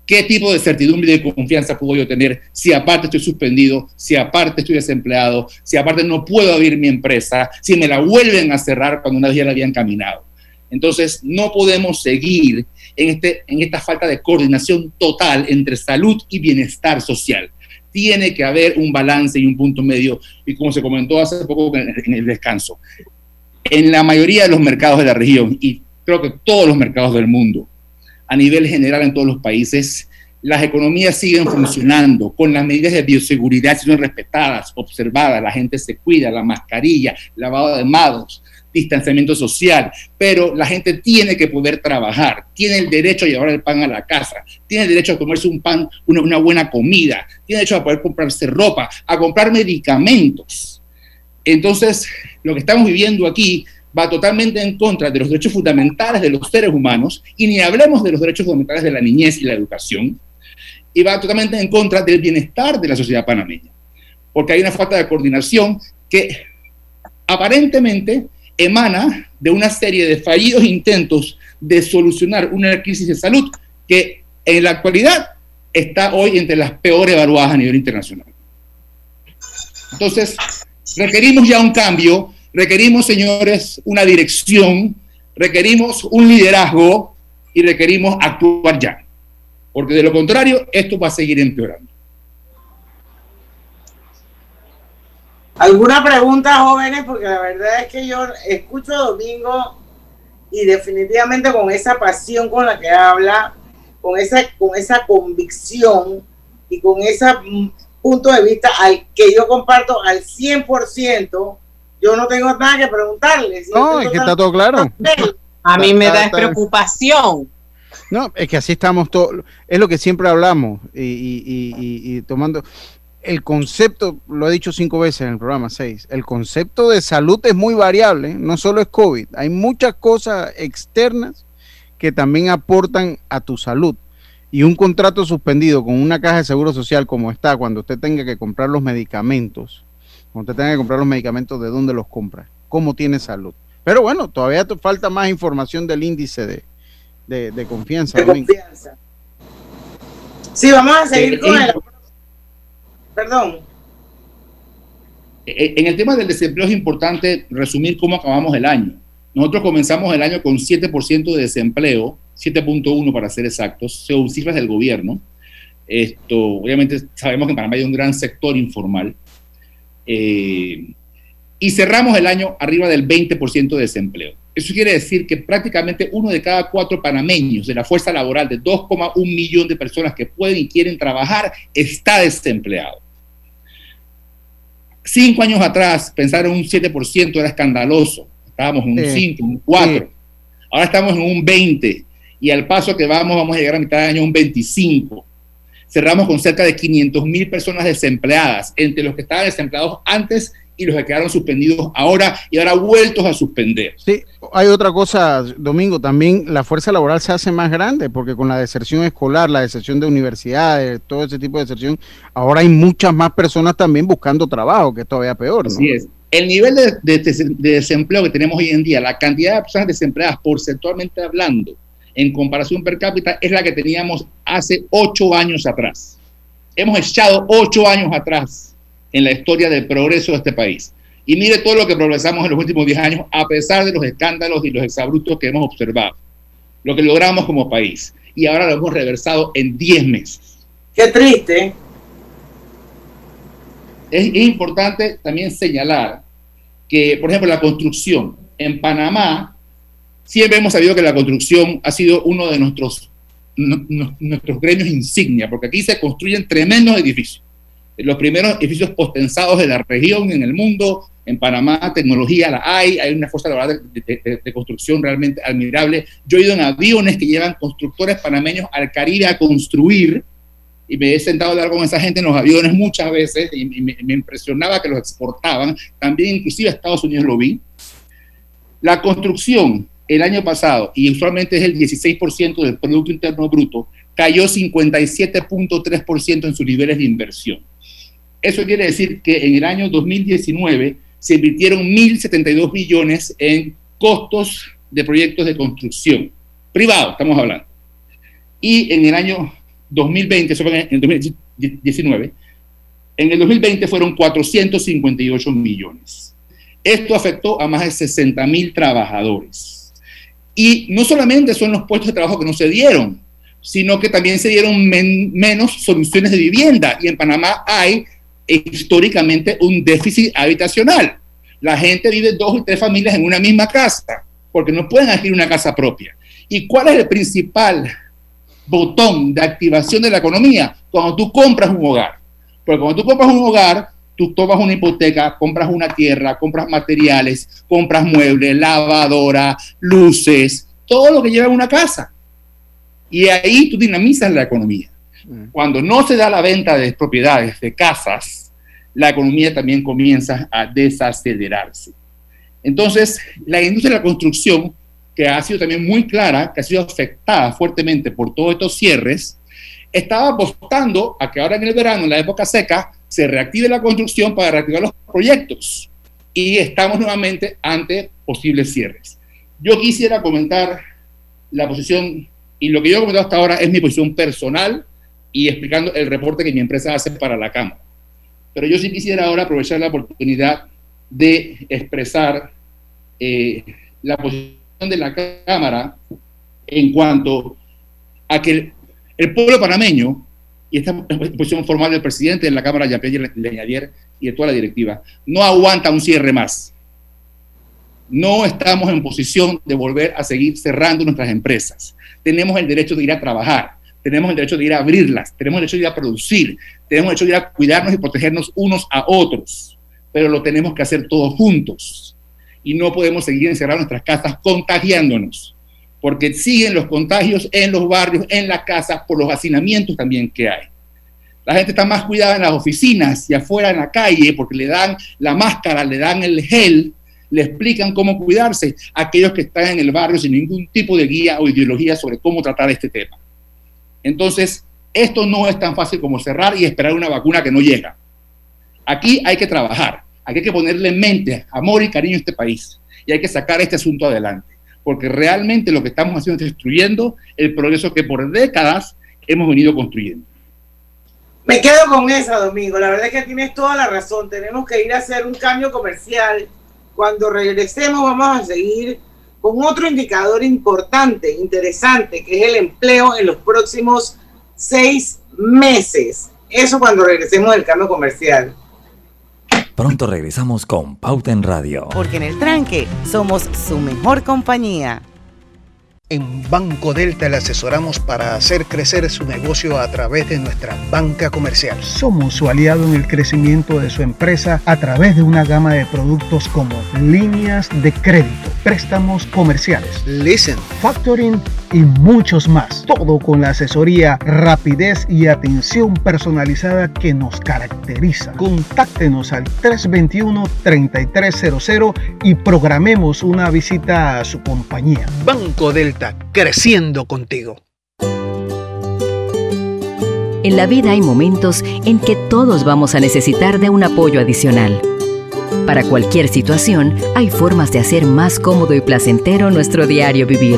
¿Qué tipo de certidumbre y de confianza puedo yo tener si aparte estoy suspendido, si aparte estoy desempleado, si aparte no puedo abrir mi empresa, si me la vuelven a cerrar cuando una vez ya la habían caminado? Entonces, no podemos seguir en, este, en esta falta de coordinación total entre salud y bienestar social. Tiene que haber un balance y un punto medio, y como se comentó hace poco en el descanso, en la mayoría de los mercados de la región, y creo que todos los mercados del mundo, a nivel general en todos los países, las economías siguen funcionando con las medidas de bioseguridad siendo respetadas, observadas, la gente se cuida, la mascarilla, lavado de manos, distanciamiento social, pero la gente tiene que poder trabajar, tiene el derecho a llevar el pan a la casa, tiene el derecho a comerse un pan, una, una buena comida, tiene derecho a poder comprarse ropa, a comprar medicamentos. Entonces, lo que estamos viviendo aquí va totalmente en contra de los derechos fundamentales de los seres humanos y ni hablemos de los derechos fundamentales de la niñez y la educación. y va totalmente en contra del bienestar de la sociedad panameña, porque hay una falta de coordinación que aparentemente emana de una serie de fallidos intentos de solucionar una crisis de salud que en la actualidad está hoy entre las peores evaluadas a nivel internacional. Entonces, requerimos ya un cambio, requerimos, señores, una dirección, requerimos un liderazgo y requerimos actuar ya, porque de lo contrario, esto va a seguir empeorando. ¿Alguna pregunta, jóvenes? Porque la verdad es que yo escucho a Domingo y definitivamente con esa pasión con la que habla, con esa, con esa convicción y con ese punto de vista al que yo comparto al 100%, yo no tengo nada que preguntarle. no, es que está todo claro. A mí me da preocupación. No, es que así estamos todos, es lo que siempre hablamos y, y, y, y tomando, el concepto, lo he dicho cinco veces en el programa, seis, el concepto de salud es muy variable, no solo es COVID, hay muchas cosas externas que también aportan a tu salud. Y un contrato suspendido con una caja de seguro social como está, cuando usted tenga que comprar los medicamentos, cuando usted tenga que comprar los medicamentos, ¿de dónde los compra? ¿Cómo tiene salud? Pero bueno, todavía te falta más información del índice de, de, confianza. De confianza. Sí, vamos a seguir con el Perdón. Eh, en el tema del desempleo es importante resumir cómo acabamos el año. Nosotros comenzamos el año con 7% de desempleo, 7.1 para ser exactos, según cifras del gobierno. Esto, obviamente sabemos que en Panamá hay un gran sector informal. Eh, y cerramos el año arriba del 20% de desempleo. Eso quiere decir que prácticamente uno de cada cuatro panameños de la fuerza laboral de 2,1 millón de personas que pueden y quieren trabajar está desempleado. Cinco años atrás, pensar en un 7% era escandaloso. Estábamos en un 5, un 4. Ahora estamos en un 20. Y al paso que vamos, vamos a llegar a mitad de año a un 25. Cerramos con cerca de 500 mil personas desempleadas, entre los que estaban desempleados antes y los que quedaron suspendidos ahora y ahora vueltos a suspender. Sí, hay otra cosa, Domingo, también la fuerza laboral se hace más grande porque con la deserción escolar, la deserción de universidades, todo ese tipo de deserción, ahora hay muchas más personas también buscando trabajo, que es todavía peor. ¿no? Así es. El nivel de, de, de, desempleo que tenemos hoy en día, la cantidad de personas desempleadas porcentualmente hablando, en comparación per cápita, es la que teníamos hace ocho años atrás. Hemos echado ocho años atrás en la historia del progreso de este país. Y mire todo lo que progresamos en los últimos 10 años, a pesar de los escándalos y los exabruptos que hemos observado. Lo que logramos como país. Y ahora lo hemos reversado en 10 meses. Qué triste. Es, es importante también señalar que, por ejemplo, la construcción. En Panamá, siempre hemos sabido que la construcción ha sido uno de nuestros, nuestros gremios insignia, porque aquí se construyen tremendos edificios los primeros edificios postpensados de la región en el mundo. En Panamá, tecnología la hay, hay una fuerza laboral de, de, construcción realmente admirable. Yo he ido en aviones que llevan constructores panameños al Caribe a construir y me he sentado a hablar con esa gente en los aviones muchas veces y, me, me, impresionaba que los exportaban. También inclusive a Estados Unidos lo vi. La construcción el año pasado, y usualmente es el 16% del Producto Interno Bruto, cayó 57.3% en sus niveles de inversión. Eso quiere decir que en el año 2019 se invirtieron 1.072 billones en costos de proyectos de construcción. Privado, estamos hablando. Y en el año 2020, eso fue en el 2019, en el 2020 fueron 458 millones. Esto afectó a más de 60 mil trabajadores. Y no solamente son los puestos de trabajo que no se dieron, sino que también se dieron men menos soluciones de vivienda. Y en Panamá hay históricamente un déficit habitacional. La gente vive dos o tres familias en una misma casa porque no pueden adquirir una casa propia. ¿Y cuál es el principal botón de activación de la economía? Cuando tú compras un hogar. Porque cuando tú compras un hogar, tú tomas una hipoteca, compras una tierra, compras materiales, compras muebles, lavadora, luces, todo lo que lleva una casa. Y ahí tú dinamizas la economía. Cuando no se da la venta de propiedades, de casas, la economía también comienza a desacelerarse. Entonces, la industria de la construcción, que ha sido también muy clara, que ha sido afectada fuertemente por todos estos cierres, estaba apostando a que ahora en el verano, en la época seca, se reactive la construcción para reactivar los proyectos. Y estamos nuevamente ante posibles cierres. Yo quisiera comentar la posición, y lo que yo he comentado hasta ahora es mi posición personal y explicando el reporte que mi empresa hace para la Cámara. Pero yo sí quisiera ahora aprovechar la oportunidad de expresar eh, la posición de la Cámara en cuanto a que el, pueblo panameño, y esta posición formal del presidente de la Cámara, Yapé Leñadier, y de toda la directiva, no aguanta un cierre más. No estamos en posición de volver a seguir cerrando nuestras empresas. Tenemos el derecho de ir a trabajar, tenemos el derecho de ir a abrirlas, tenemos el derecho de ir a producir, tenemos el derecho de ir a cuidarnos y protegernos unos a otros, pero lo tenemos que hacer todos juntos. Y no podemos seguir encerrados en nuestras casas contagiándonos porque siguen los contagios en los barrios, en las casas, por los hacinamientos también que hay. La gente está más cuidada en las oficinas y afuera en la calle porque le dan la máscara, le dan el gel, le explican cómo cuidarse a aquellos que están en el barrio sin ningún tipo de guía o ideología sobre cómo tratar este tema. Entonces, esto no es tan fácil como cerrar y esperar una vacuna que no llega. Aquí hay que trabajar, hay que ponerle en mente amor y cariño a este país y hay que sacar este asunto adelante porque realmente lo que estamos haciendo es destruyendo el progreso que por décadas hemos venido construyendo. Me quedo con esa, Domingo. La verdad es que tienes toda la razón. Tenemos que ir a hacer un cambio comercial. Cuando regresemos vamos a seguir con otro indicador importante, interesante, que es el empleo en los próximos seis meses. Eso cuando regresemos del cambio comercial. Pronto regresamos con Pauta en Radio. Porque en el tranque somos su mejor compañía. En Banco Delta le asesoramos para hacer crecer su negocio a través de nuestra banca comercial. Somos su aliado en el crecimiento de su empresa a través de una gama de productos como líneas de crédito, préstamos comerciales, listen, factoring y muchos más. Todo con la asesoría, rapidez y atención personalizada que nos caracteriza. Contáctenos al 321-3300 y programemos una visita a su compañía. Banco Delta, creciendo contigo. En la vida hay momentos en que todos vamos a necesitar de un apoyo adicional. Para cualquier situación, hay formas de hacer más cómodo y placentero nuestro diario vivir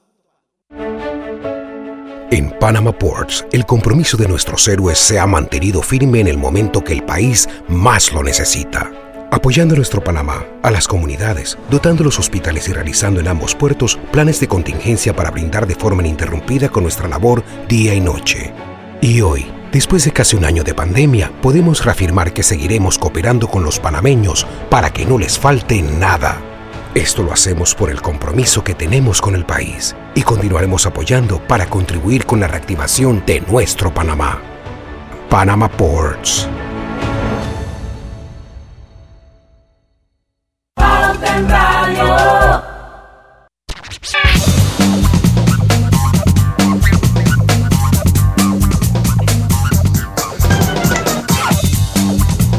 En Panama Ports, el compromiso de nuestros héroes se ha mantenido firme en el momento que el país más lo necesita. Apoyando a nuestro Panamá, a las comunidades, dotando los hospitales y realizando en ambos puertos planes de contingencia para brindar de forma ininterrumpida con nuestra labor día y noche. Y hoy, después de casi un año de pandemia, podemos reafirmar que seguiremos cooperando con los panameños para que no les falte nada. Esto lo hacemos por el compromiso que tenemos con el país y continuaremos apoyando para contribuir con la reactivación de nuestro Panamá. Panama Ports.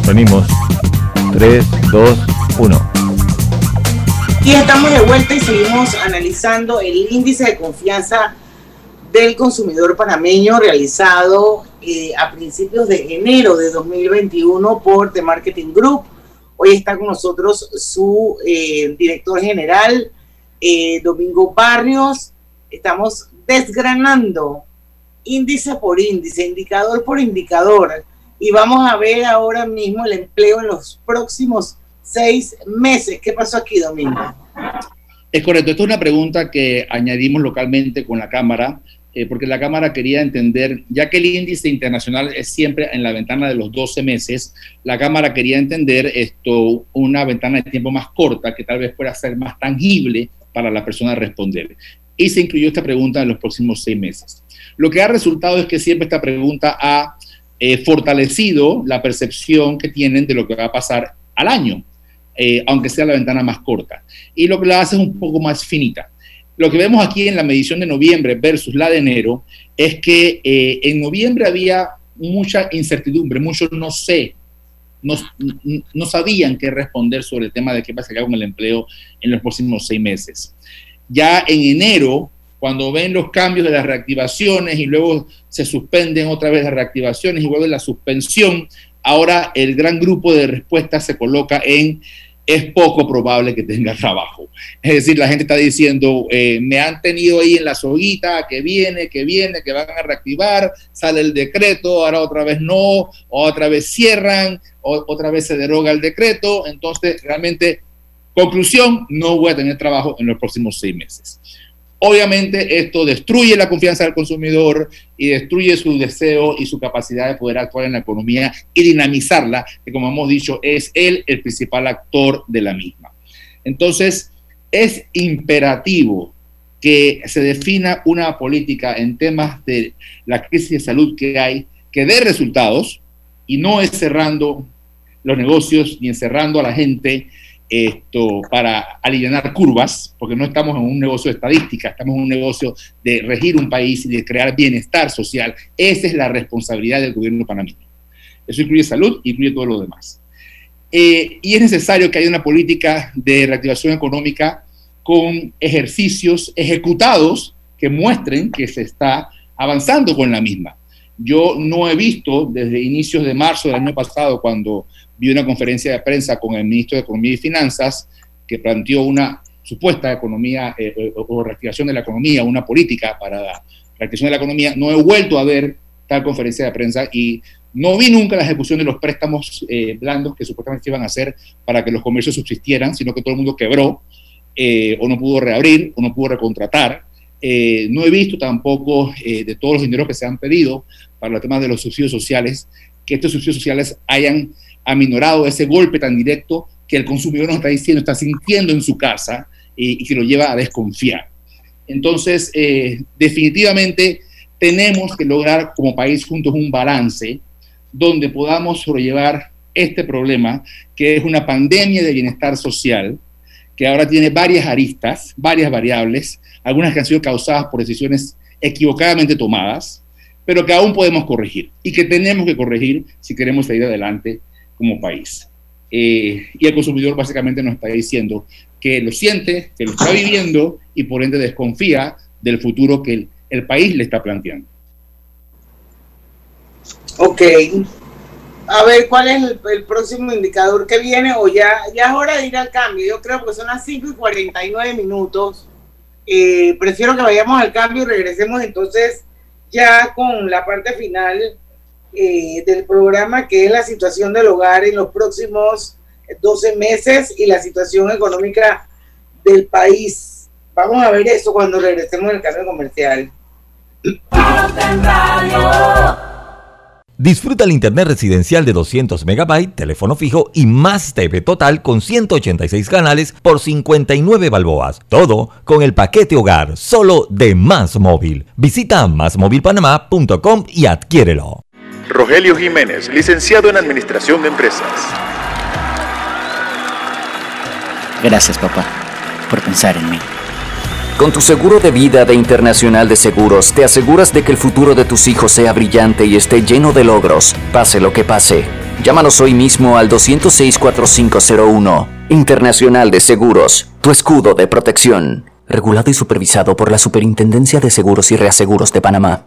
Venimos. 3, 2, 1. Y estamos de vuelta y seguimos analizando el índice de confianza del consumidor panameño realizado eh, a principios de enero de 2021 por The Marketing Group. Hoy está con nosotros su eh, director general, eh, Domingo Barrios. Estamos desgranando índice por índice, indicador por indicador. Y vamos a ver ahora mismo el empleo en los próximos seis meses. ¿Qué pasó aquí, Domingo? Es correcto. Esta es una pregunta que añadimos localmente con la Cámara, eh, porque la Cámara quería entender, ya que el índice internacional es siempre en la ventana de los 12 meses, la Cámara quería entender esto, una ventana de tiempo más corta, que tal vez pueda ser más tangible para la persona responder. Y se incluyó esta pregunta en los próximos seis meses. Lo que ha resultado es que siempre esta pregunta ha eh, fortalecido la percepción que tienen de lo que va a pasar al año, eh, aunque sea la ventana más corta. Y lo que la hace es un poco más finita. Lo que vemos aquí en la medición de noviembre versus la de enero es que eh, en noviembre había mucha incertidumbre, muchos no sé, no, sabían qué responder sobre el tema de qué pasaría con el empleo en los próximos seis meses. Ya en enero cuando ven los cambios de las reactivaciones y luego se suspenden otra vez las reactivaciones y vuelve la suspensión, ahora el gran grupo de respuestas se coloca en es poco probable que tenga trabajo. Es decir, la gente está diciendo, eh, me han tenido ahí en la soguita, que viene, que viene, que van a reactivar, sale el decreto, ahora otra vez no, otra vez cierran, otra vez se deroga el decreto. Entonces, realmente, conclusión, no voy a tener trabajo en los próximos seis meses. Obviamente esto destruye la confianza del consumidor y destruye su deseo y su capacidad de poder actuar en la economía y dinamizarla, que como hemos dicho es él el principal actor de la misma. Entonces, es imperativo que se defina una política en temas de la crisis de salud que hay, que dé resultados y no es cerrando los negocios ni encerrando a la gente esto, para aliviar curvas, porque no estamos en un negocio de estadística, estamos en un negocio de regir un país y de crear bienestar social. Esa es la responsabilidad del gobierno panameño. Eso incluye salud, incluye todo lo demás. Eh, y es necesario que haya una política de reactivación económica con ejercicios ejecutados que muestren que se está avanzando con la misma. Yo no he visto desde inicios de marzo del año pasado, cuando vi una conferencia de prensa con el ministro de Economía y Finanzas que planteó una supuesta economía eh, eh, o reactivación de la economía, una política para la reactivación de la economía. No he vuelto a ver tal conferencia de prensa y no vi nunca la ejecución de los préstamos eh, blandos que supuestamente iban a hacer para que los comercios subsistieran, sino que todo el mundo quebró o no pudo reabrir o no pudo recontratar. no he visto tampoco de todos los dineros que se han pedido para los temas de los subsidios sociales, que estos subsidios sociales hayan aminorado ese golpe tan directo que el consumidor nos está diciendo, está sintiendo en su casa y, que lo lleva a desconfiar. Entonces, eh, definitivamente tenemos que lograr como país juntos un balance donde podamos sobrellevar este problema, que es una pandemia de bienestar social, que ahora tiene varias aristas, varias variables, algunas que han sido causadas por decisiones equivocadamente tomadas, pero que aún podemos corregir y que tenemos que corregir si queremos salir adelante como país. Eh, y el consumidor básicamente nos está diciendo que lo siente, que lo está viviendo y por ende desconfía del futuro que el, el país le está planteando. Ok. A ver, ¿cuál es el, próximo indicador que viene? O ya, ya es hora de ir al cambio. Yo creo que son las 5 y 49 minutos. Eh, prefiero que vayamos al cambio y regresemos entonces ya con la parte final eh, del programa, que es la situación del hogar en los próximos 12 meses y la situación económica del país. Vamos a ver eso cuando regresemos del cambio comercial. Disfruta el internet residencial de 200 megabytes, teléfono fijo y más TV total con 186 canales por 59 balboas. Todo con el paquete hogar, solo de Más Móvil. Visita másmóvilpanamá.com y adquiérelo. Rogelio Jiménez, licenciado en Administración de Empresas. Gracias, papá, por pensar en mí. Con tu seguro de vida de Internacional de Seguros, te aseguras de que el futuro de tus hijos sea brillante y esté lleno de logros, pase lo que pase. Llámanos hoy mismo al 206-4501. Internacional de Seguros, tu escudo de protección. Regulado y supervisado por la Superintendencia de Seguros y Reaseguros de Panamá.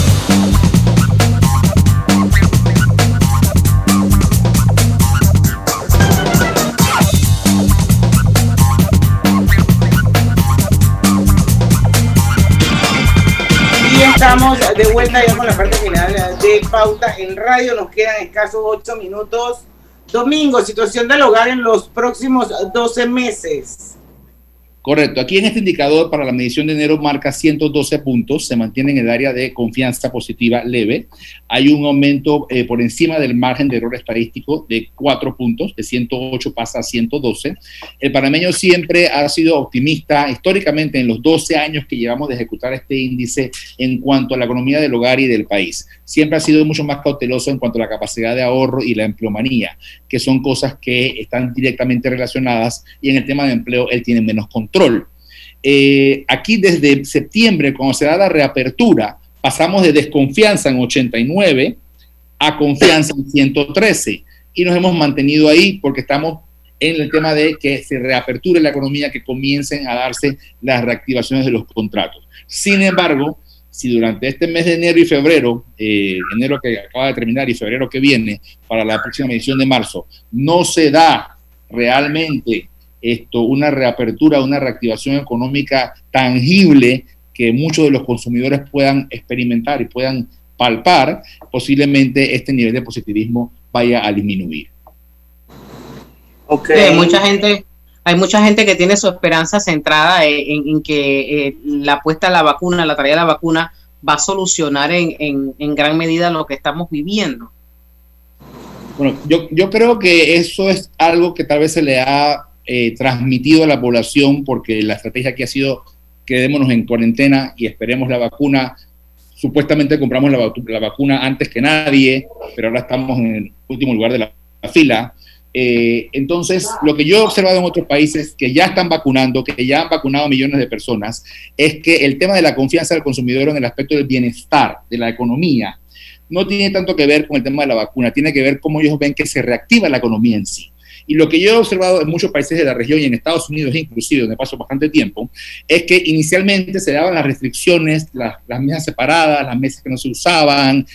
Estamos de vuelta ya con la parte final de Pauta en Radio. Nos quedan escasos ocho minutos. Domingo, situación del hogar en los próximos 12 meses. Correcto. Aquí en este indicador para la medición de enero marca 112 puntos, se mantiene en el área de confianza positiva leve. Hay un aumento eh, por encima del margen de error estadístico de 4 puntos, de 108 pasa a 112. El panameño siempre ha sido optimista históricamente en los 12 años que llevamos de ejecutar este índice en cuanto a la economía del hogar y del país. Siempre ha sido mucho más cauteloso en cuanto a la capacidad de ahorro y la empleomanía, que son cosas que están directamente relacionadas y en el tema de empleo él tiene menos control control. Eh, aquí desde septiembre, cuando se da la reapertura, pasamos de desconfianza en 89 a confianza en 113 y nos hemos mantenido ahí porque estamos en el tema de que se reaperture la economía, que comiencen a darse las reactivaciones de los contratos. Sin embargo, si durante este mes de enero y febrero, eh, enero que acaba de terminar y febrero que viene, para la próxima edición de marzo, no se da realmente esto, una reapertura, una reactivación económica tangible que muchos de los consumidores puedan experimentar y puedan palpar, posiblemente este nivel de positivismo vaya a disminuir. Okay. hay mucha gente, hay mucha gente que tiene su esperanza centrada en, en que eh, la apuesta a la vacuna, la tarea de la vacuna, va a solucionar en, en, en gran medida lo que estamos viviendo. Bueno, yo, yo creo que eso es algo que tal vez se le ha eh, transmitido a la población porque la estrategia aquí ha sido quedémonos en cuarentena y esperemos la vacuna. Supuestamente compramos la, la, vacuna antes que nadie, pero ahora estamos en el último lugar de la, la fila. Eh, entonces, lo que yo he observado en otros países que ya están vacunando, que ya han vacunado millones de personas, es que el tema de la confianza del consumidor en el aspecto del bienestar, de la economía, no tiene tanto que ver con el tema de la vacuna, tiene que ver cómo ellos ven que se reactiva la economía en sí. Y lo que yo he observado en muchos países de la región y en Estados Unidos inclusive, donde paso bastante tiempo, es que inicialmente se daban las restricciones, las, mesas separadas, las mesas que no se usaban,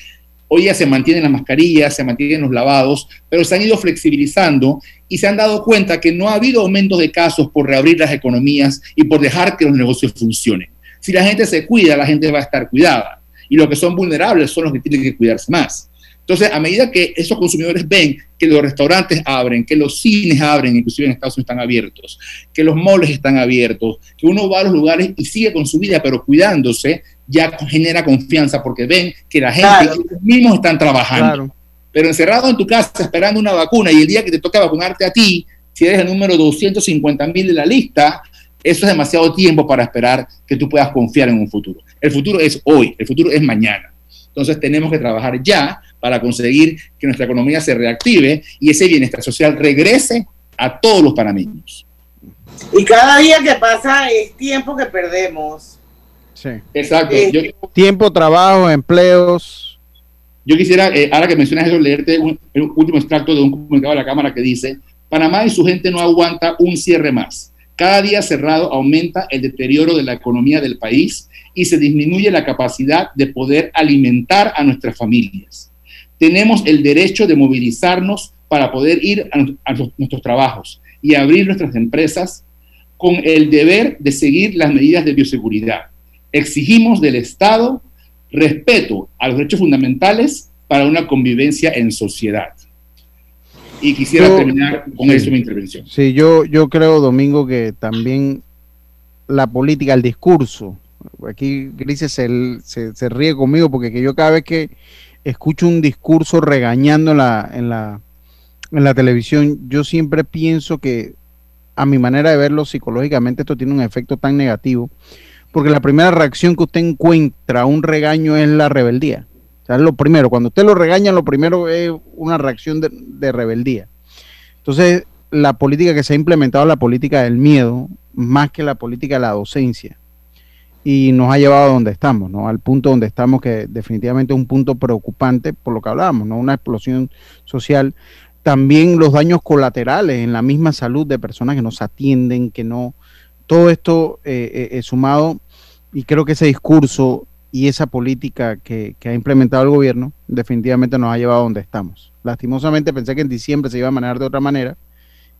Hoy ya se mantienen las mascarillas, se mantienen los lavados, pero se han ido flexibilizando y se han dado cuenta que no ha habido aumentos de casos por reabrir las economías y por dejar que los negocios funcionen. Si la gente se cuida, la gente va a estar cuidada. Y los que son vulnerables son los que tienen que cuidarse más. Entonces, a medida que esos consumidores ven que los restaurantes abren, que los cines abren, inclusive en Estados Unidos están abiertos, que los moles están abiertos, que uno va a los lugares y sigue con su vida, pero cuidándose, ya genera confianza porque ven que la gente, claro. ellos mismos están trabajando. Claro. Pero encerrado en tu casa esperando una vacuna y el día que te toca vacunarte a ti, si eres el número 250 mil de la lista, eso es demasiado tiempo para esperar que tú puedas confiar en un futuro. El futuro es hoy, el futuro es mañana. Entonces tenemos que trabajar ya para conseguir que nuestra economía se reactive y ese bienestar social regrese a todos los panameños. Y cada día que pasa es tiempo que perdemos. Sí. Exacto. Eh, Yo, Tiempo, trabajo, empleos. yo quisiera, eh, ahora que mencionas eso, leerte un, un último extracto de un comunicado de la Cámara que dice, Panamá y su gente no aguanta un cierre más. Cada día cerrado aumenta el deterioro de la economía del país y se disminuye la capacidad de poder alimentar a nuestras familias. Tenemos el derecho de movilizarnos para poder ir a, a nuestros trabajos y abrir nuestras empresas con el deber de seguir las medidas de bioseguridad. Exigimos del Estado respeto a los derechos fundamentales para una convivencia en sociedad. Y quisiera Yo- terminar con sí. eso mi intervención. Sí, yo, yo creo, Domingo, que también la política, el discurso, aquí Grises se, se, se ríe conmigo porque que yo cada vez que escucho un discurso regañando en la, televisión, yo siempre pienso que a mi manera de verlo psicológicamente esto tiene un efecto tan negativo, porque la primera reacción que usted encuentra a un regaño es la rebeldía. O sea, lo primero, cuando usted lo regaña, lo primero es una reacción de, de rebeldía. Entonces, la política que se ha implementado es la política del miedo, más que la política de la docencia. Y nos ha llevado a donde estamos, ¿no? Al punto donde estamos, que definitivamente es un punto preocupante por lo que hablábamos, ¿no? Una explosión social. También los daños colaterales en la misma salud de personas que nos atienden, que no. Todo esto eh, eh, es sumado, y creo que ese discurso y esa política que, que ha implementado el gobierno definitivamente nos ha llevado a donde estamos. Lastimosamente pensé que en diciembre se iba a manejar de otra manera,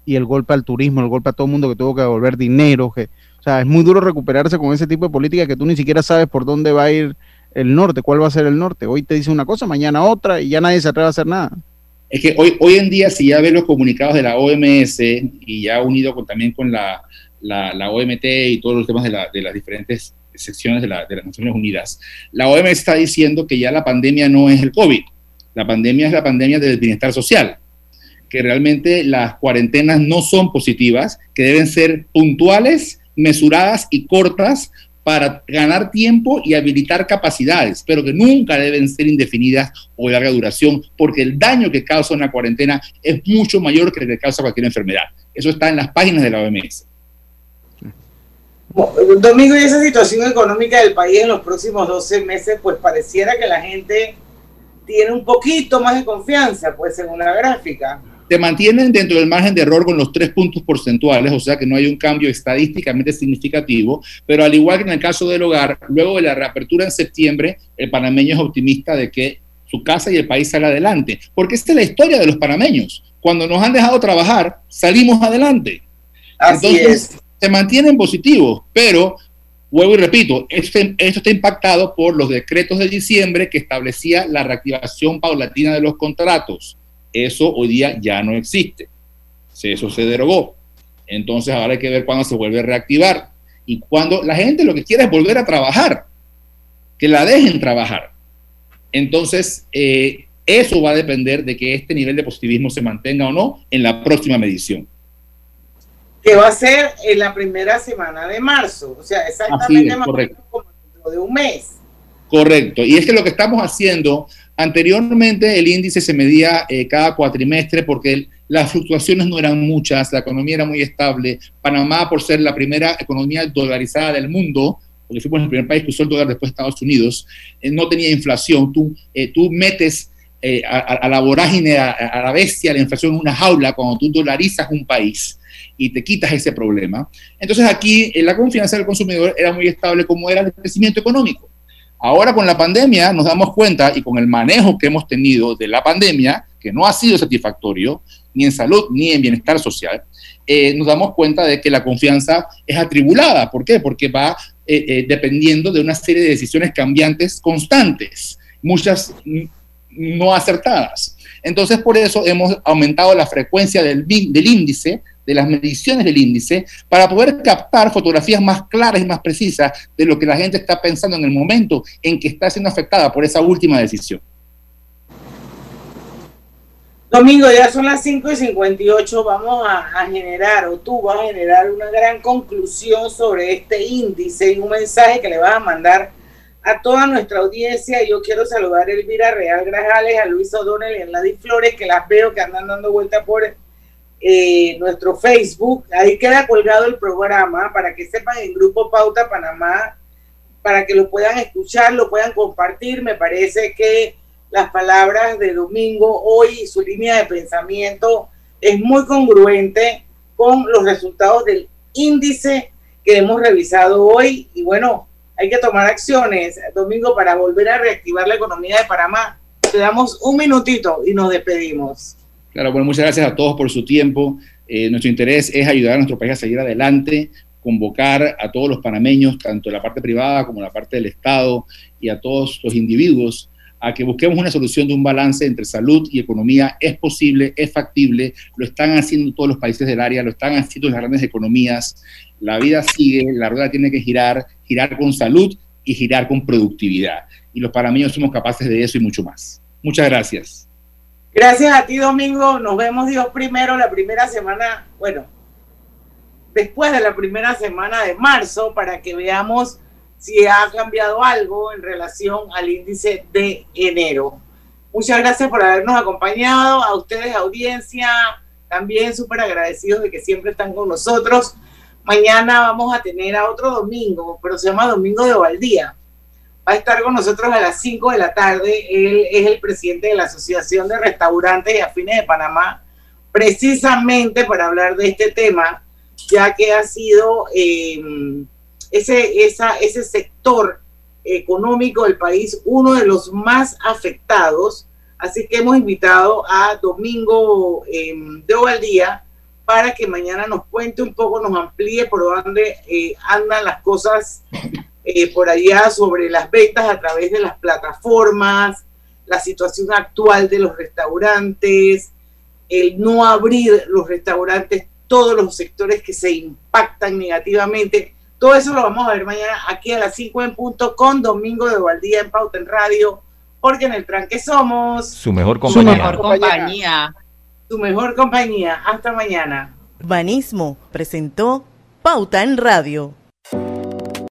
y el golpe al turismo, el golpe a todo el mundo que tuvo que devolver dinero, que, sea, es muy duro recuperarse con ese tipo de política que tú ni siquiera sabes por dónde va a ir el norte, cuál va a ser el norte. Hoy te dice una cosa, mañana otra y ya nadie se atreve a hacer nada. Es que hoy, hoy en día, si ya ves los comunicados de la OMS y ya unido con, también con la, la, la, OMT y todos los temas de, la, de las diferentes secciones de, de, las Naciones Unidas, la OMS está diciendo que ya la pandemia no es el COVID, la pandemia es la pandemia del bienestar social que realmente las cuarentenas no son positivas, que deben ser puntuales, mesuradas y cortas para ganar tiempo y habilitar capacidades, pero que nunca deben ser indefinidas o de larga duración, porque el daño que causa una cuarentena es mucho mayor que el que causa cualquier enfermedad. Eso está en las páginas de la OMS. Domingo, y esa situación económica del país en los próximos 12 meses, pues pareciera que la gente tiene un poquito más de confianza, pues según la gráfica te mantienen dentro del margen de error con los tres puntos porcentuales, o sea que no hay un cambio estadísticamente significativo, pero al igual que en el caso del hogar, luego de la reapertura en septiembre, el panameño es optimista de que su casa y el país salga adelante, porque esta es la historia de los panameños. Cuando nos han dejado trabajar, salimos adelante. Así Entonces, es. se mantienen positivos, pero vuelvo y repito, esto, esto, está impactado por los decretos de diciembre que establecía la reactivación paulatina de los contratos. Eso hoy día ya no existe. Eso se derogó. Entonces ahora hay que ver cuándo se vuelve a reactivar. Y cuando la gente lo que quiere es volver a trabajar, que la dejen trabajar. Entonces, eh, eso va a depender de que este nivel de positivismo se mantenga o no en la próxima medición. Que va a ser en la primera semana de marzo, o sea, exactamente es, más correcto. como dentro de un mes. Correcto. Y es que lo que estamos haciendo, anteriormente el índice se medía eh, cada cuatrimestre porque el, las fluctuaciones no eran muchas, la economía era muy estable. Panamá, por ser la primera economía dolarizada del mundo, porque fuimos el primer país que usó el dólar después de Estados Unidos, eh, no tenía inflación. Tú, eh, metes a, la vorágine, a, a, la bestia, la inflación en una jaula cuando tú dolarizas un país y te quitas ese problema. Entonces aquí la confianza del consumidor era muy estable como era el crecimiento económico. Ahora con la pandemia nos damos cuenta y con el manejo que hemos tenido de la pandemia, que no ha sido satisfactorio, ni en salud ni en bienestar social, eh, nos damos cuenta de que la confianza es atribulada. ¿Por qué? Porque va eh, eh, dependiendo de una serie de decisiones cambiantes constantes, muchas no acertadas. Entonces, por eso hemos aumentado la frecuencia del, del índice, de las mediciones del índice, para poder captar fotografías más claras y más precisas de lo que la gente está pensando en el momento en que está siendo afectada por esa última decisión. Domingo, ya son las 5 y 58, vamos a, a, generar, o tú vas a generar una gran conclusión sobre este índice y un mensaje que le vas a mandar a toda nuestra audiencia. Yo quiero saludar a Elvira Real Grajales, a Luis O'Donnell y a Ladi Flores, que las veo que andan dando vuelta por eh, nuestro Facebook. Ahí queda colgado el programa para que sepan en Grupo Pauta Panamá, para que lo puedan escuchar, lo puedan compartir. Me parece que las palabras de Domingo hoy su línea de pensamiento es muy congruente con los resultados del índice que hemos revisado hoy. Y bueno, hay que tomar acciones, Domingo, para volver a reactivar la economía de Panamá. Te damos un minutito y nos despedimos. Claro, bueno, muchas gracias a todos por su tiempo. Eh, nuestro interés es ayudar a nuestro país a seguir adelante, convocar a todos los panameños, tanto la parte privada como la parte del Estado y a todos los individuos a que busquemos una solución de un balance entre salud y economía. Es posible, es factible, lo están haciendo todos los países del área, lo están haciendo las grandes economías. La vida sigue, la rueda tiene que girar, girar con salud y girar con productividad. Y los panameños somos capaces de eso y mucho más. Muchas gracias. Gracias a ti, Domingo. Nos vemos Dios primero la primera semana, bueno, después de la primera semana de marzo, para que veamos si ha cambiado algo en relación al índice de enero. Muchas gracias por habernos acompañado, a ustedes audiencia, también súper agradecidos de que siempre están con nosotros. Mañana vamos a tener a otro domingo, pero se llama Domingo de Ovaldía. Va a estar con nosotros a las 5 de la tarde. Él es el presidente de la Asociación de Restaurantes y Afines de Panamá, precisamente para hablar de este tema, ya que ha sido eh, ese, ese sector económico del país uno de los más afectados. Así que hemos invitado a Domingo eh, de Ovaldía para que mañana nos cuente un poco, nos amplíe por dónde eh, andan las cosas eh, por allá sobre las ventas a través de las plataformas, la situación actual de los restaurantes, el no abrir los restaurantes, todos los sectores que se impactan negativamente. Todo eso lo vamos a ver mañana aquí a las 5 en punto con Domingo de Valdía en Pauta en Radio, porque en el tranque somos su mejor compañía. Su mejor compañía. Su mejor compañía. Hasta mañana. Banismo presentó Pauta en Radio.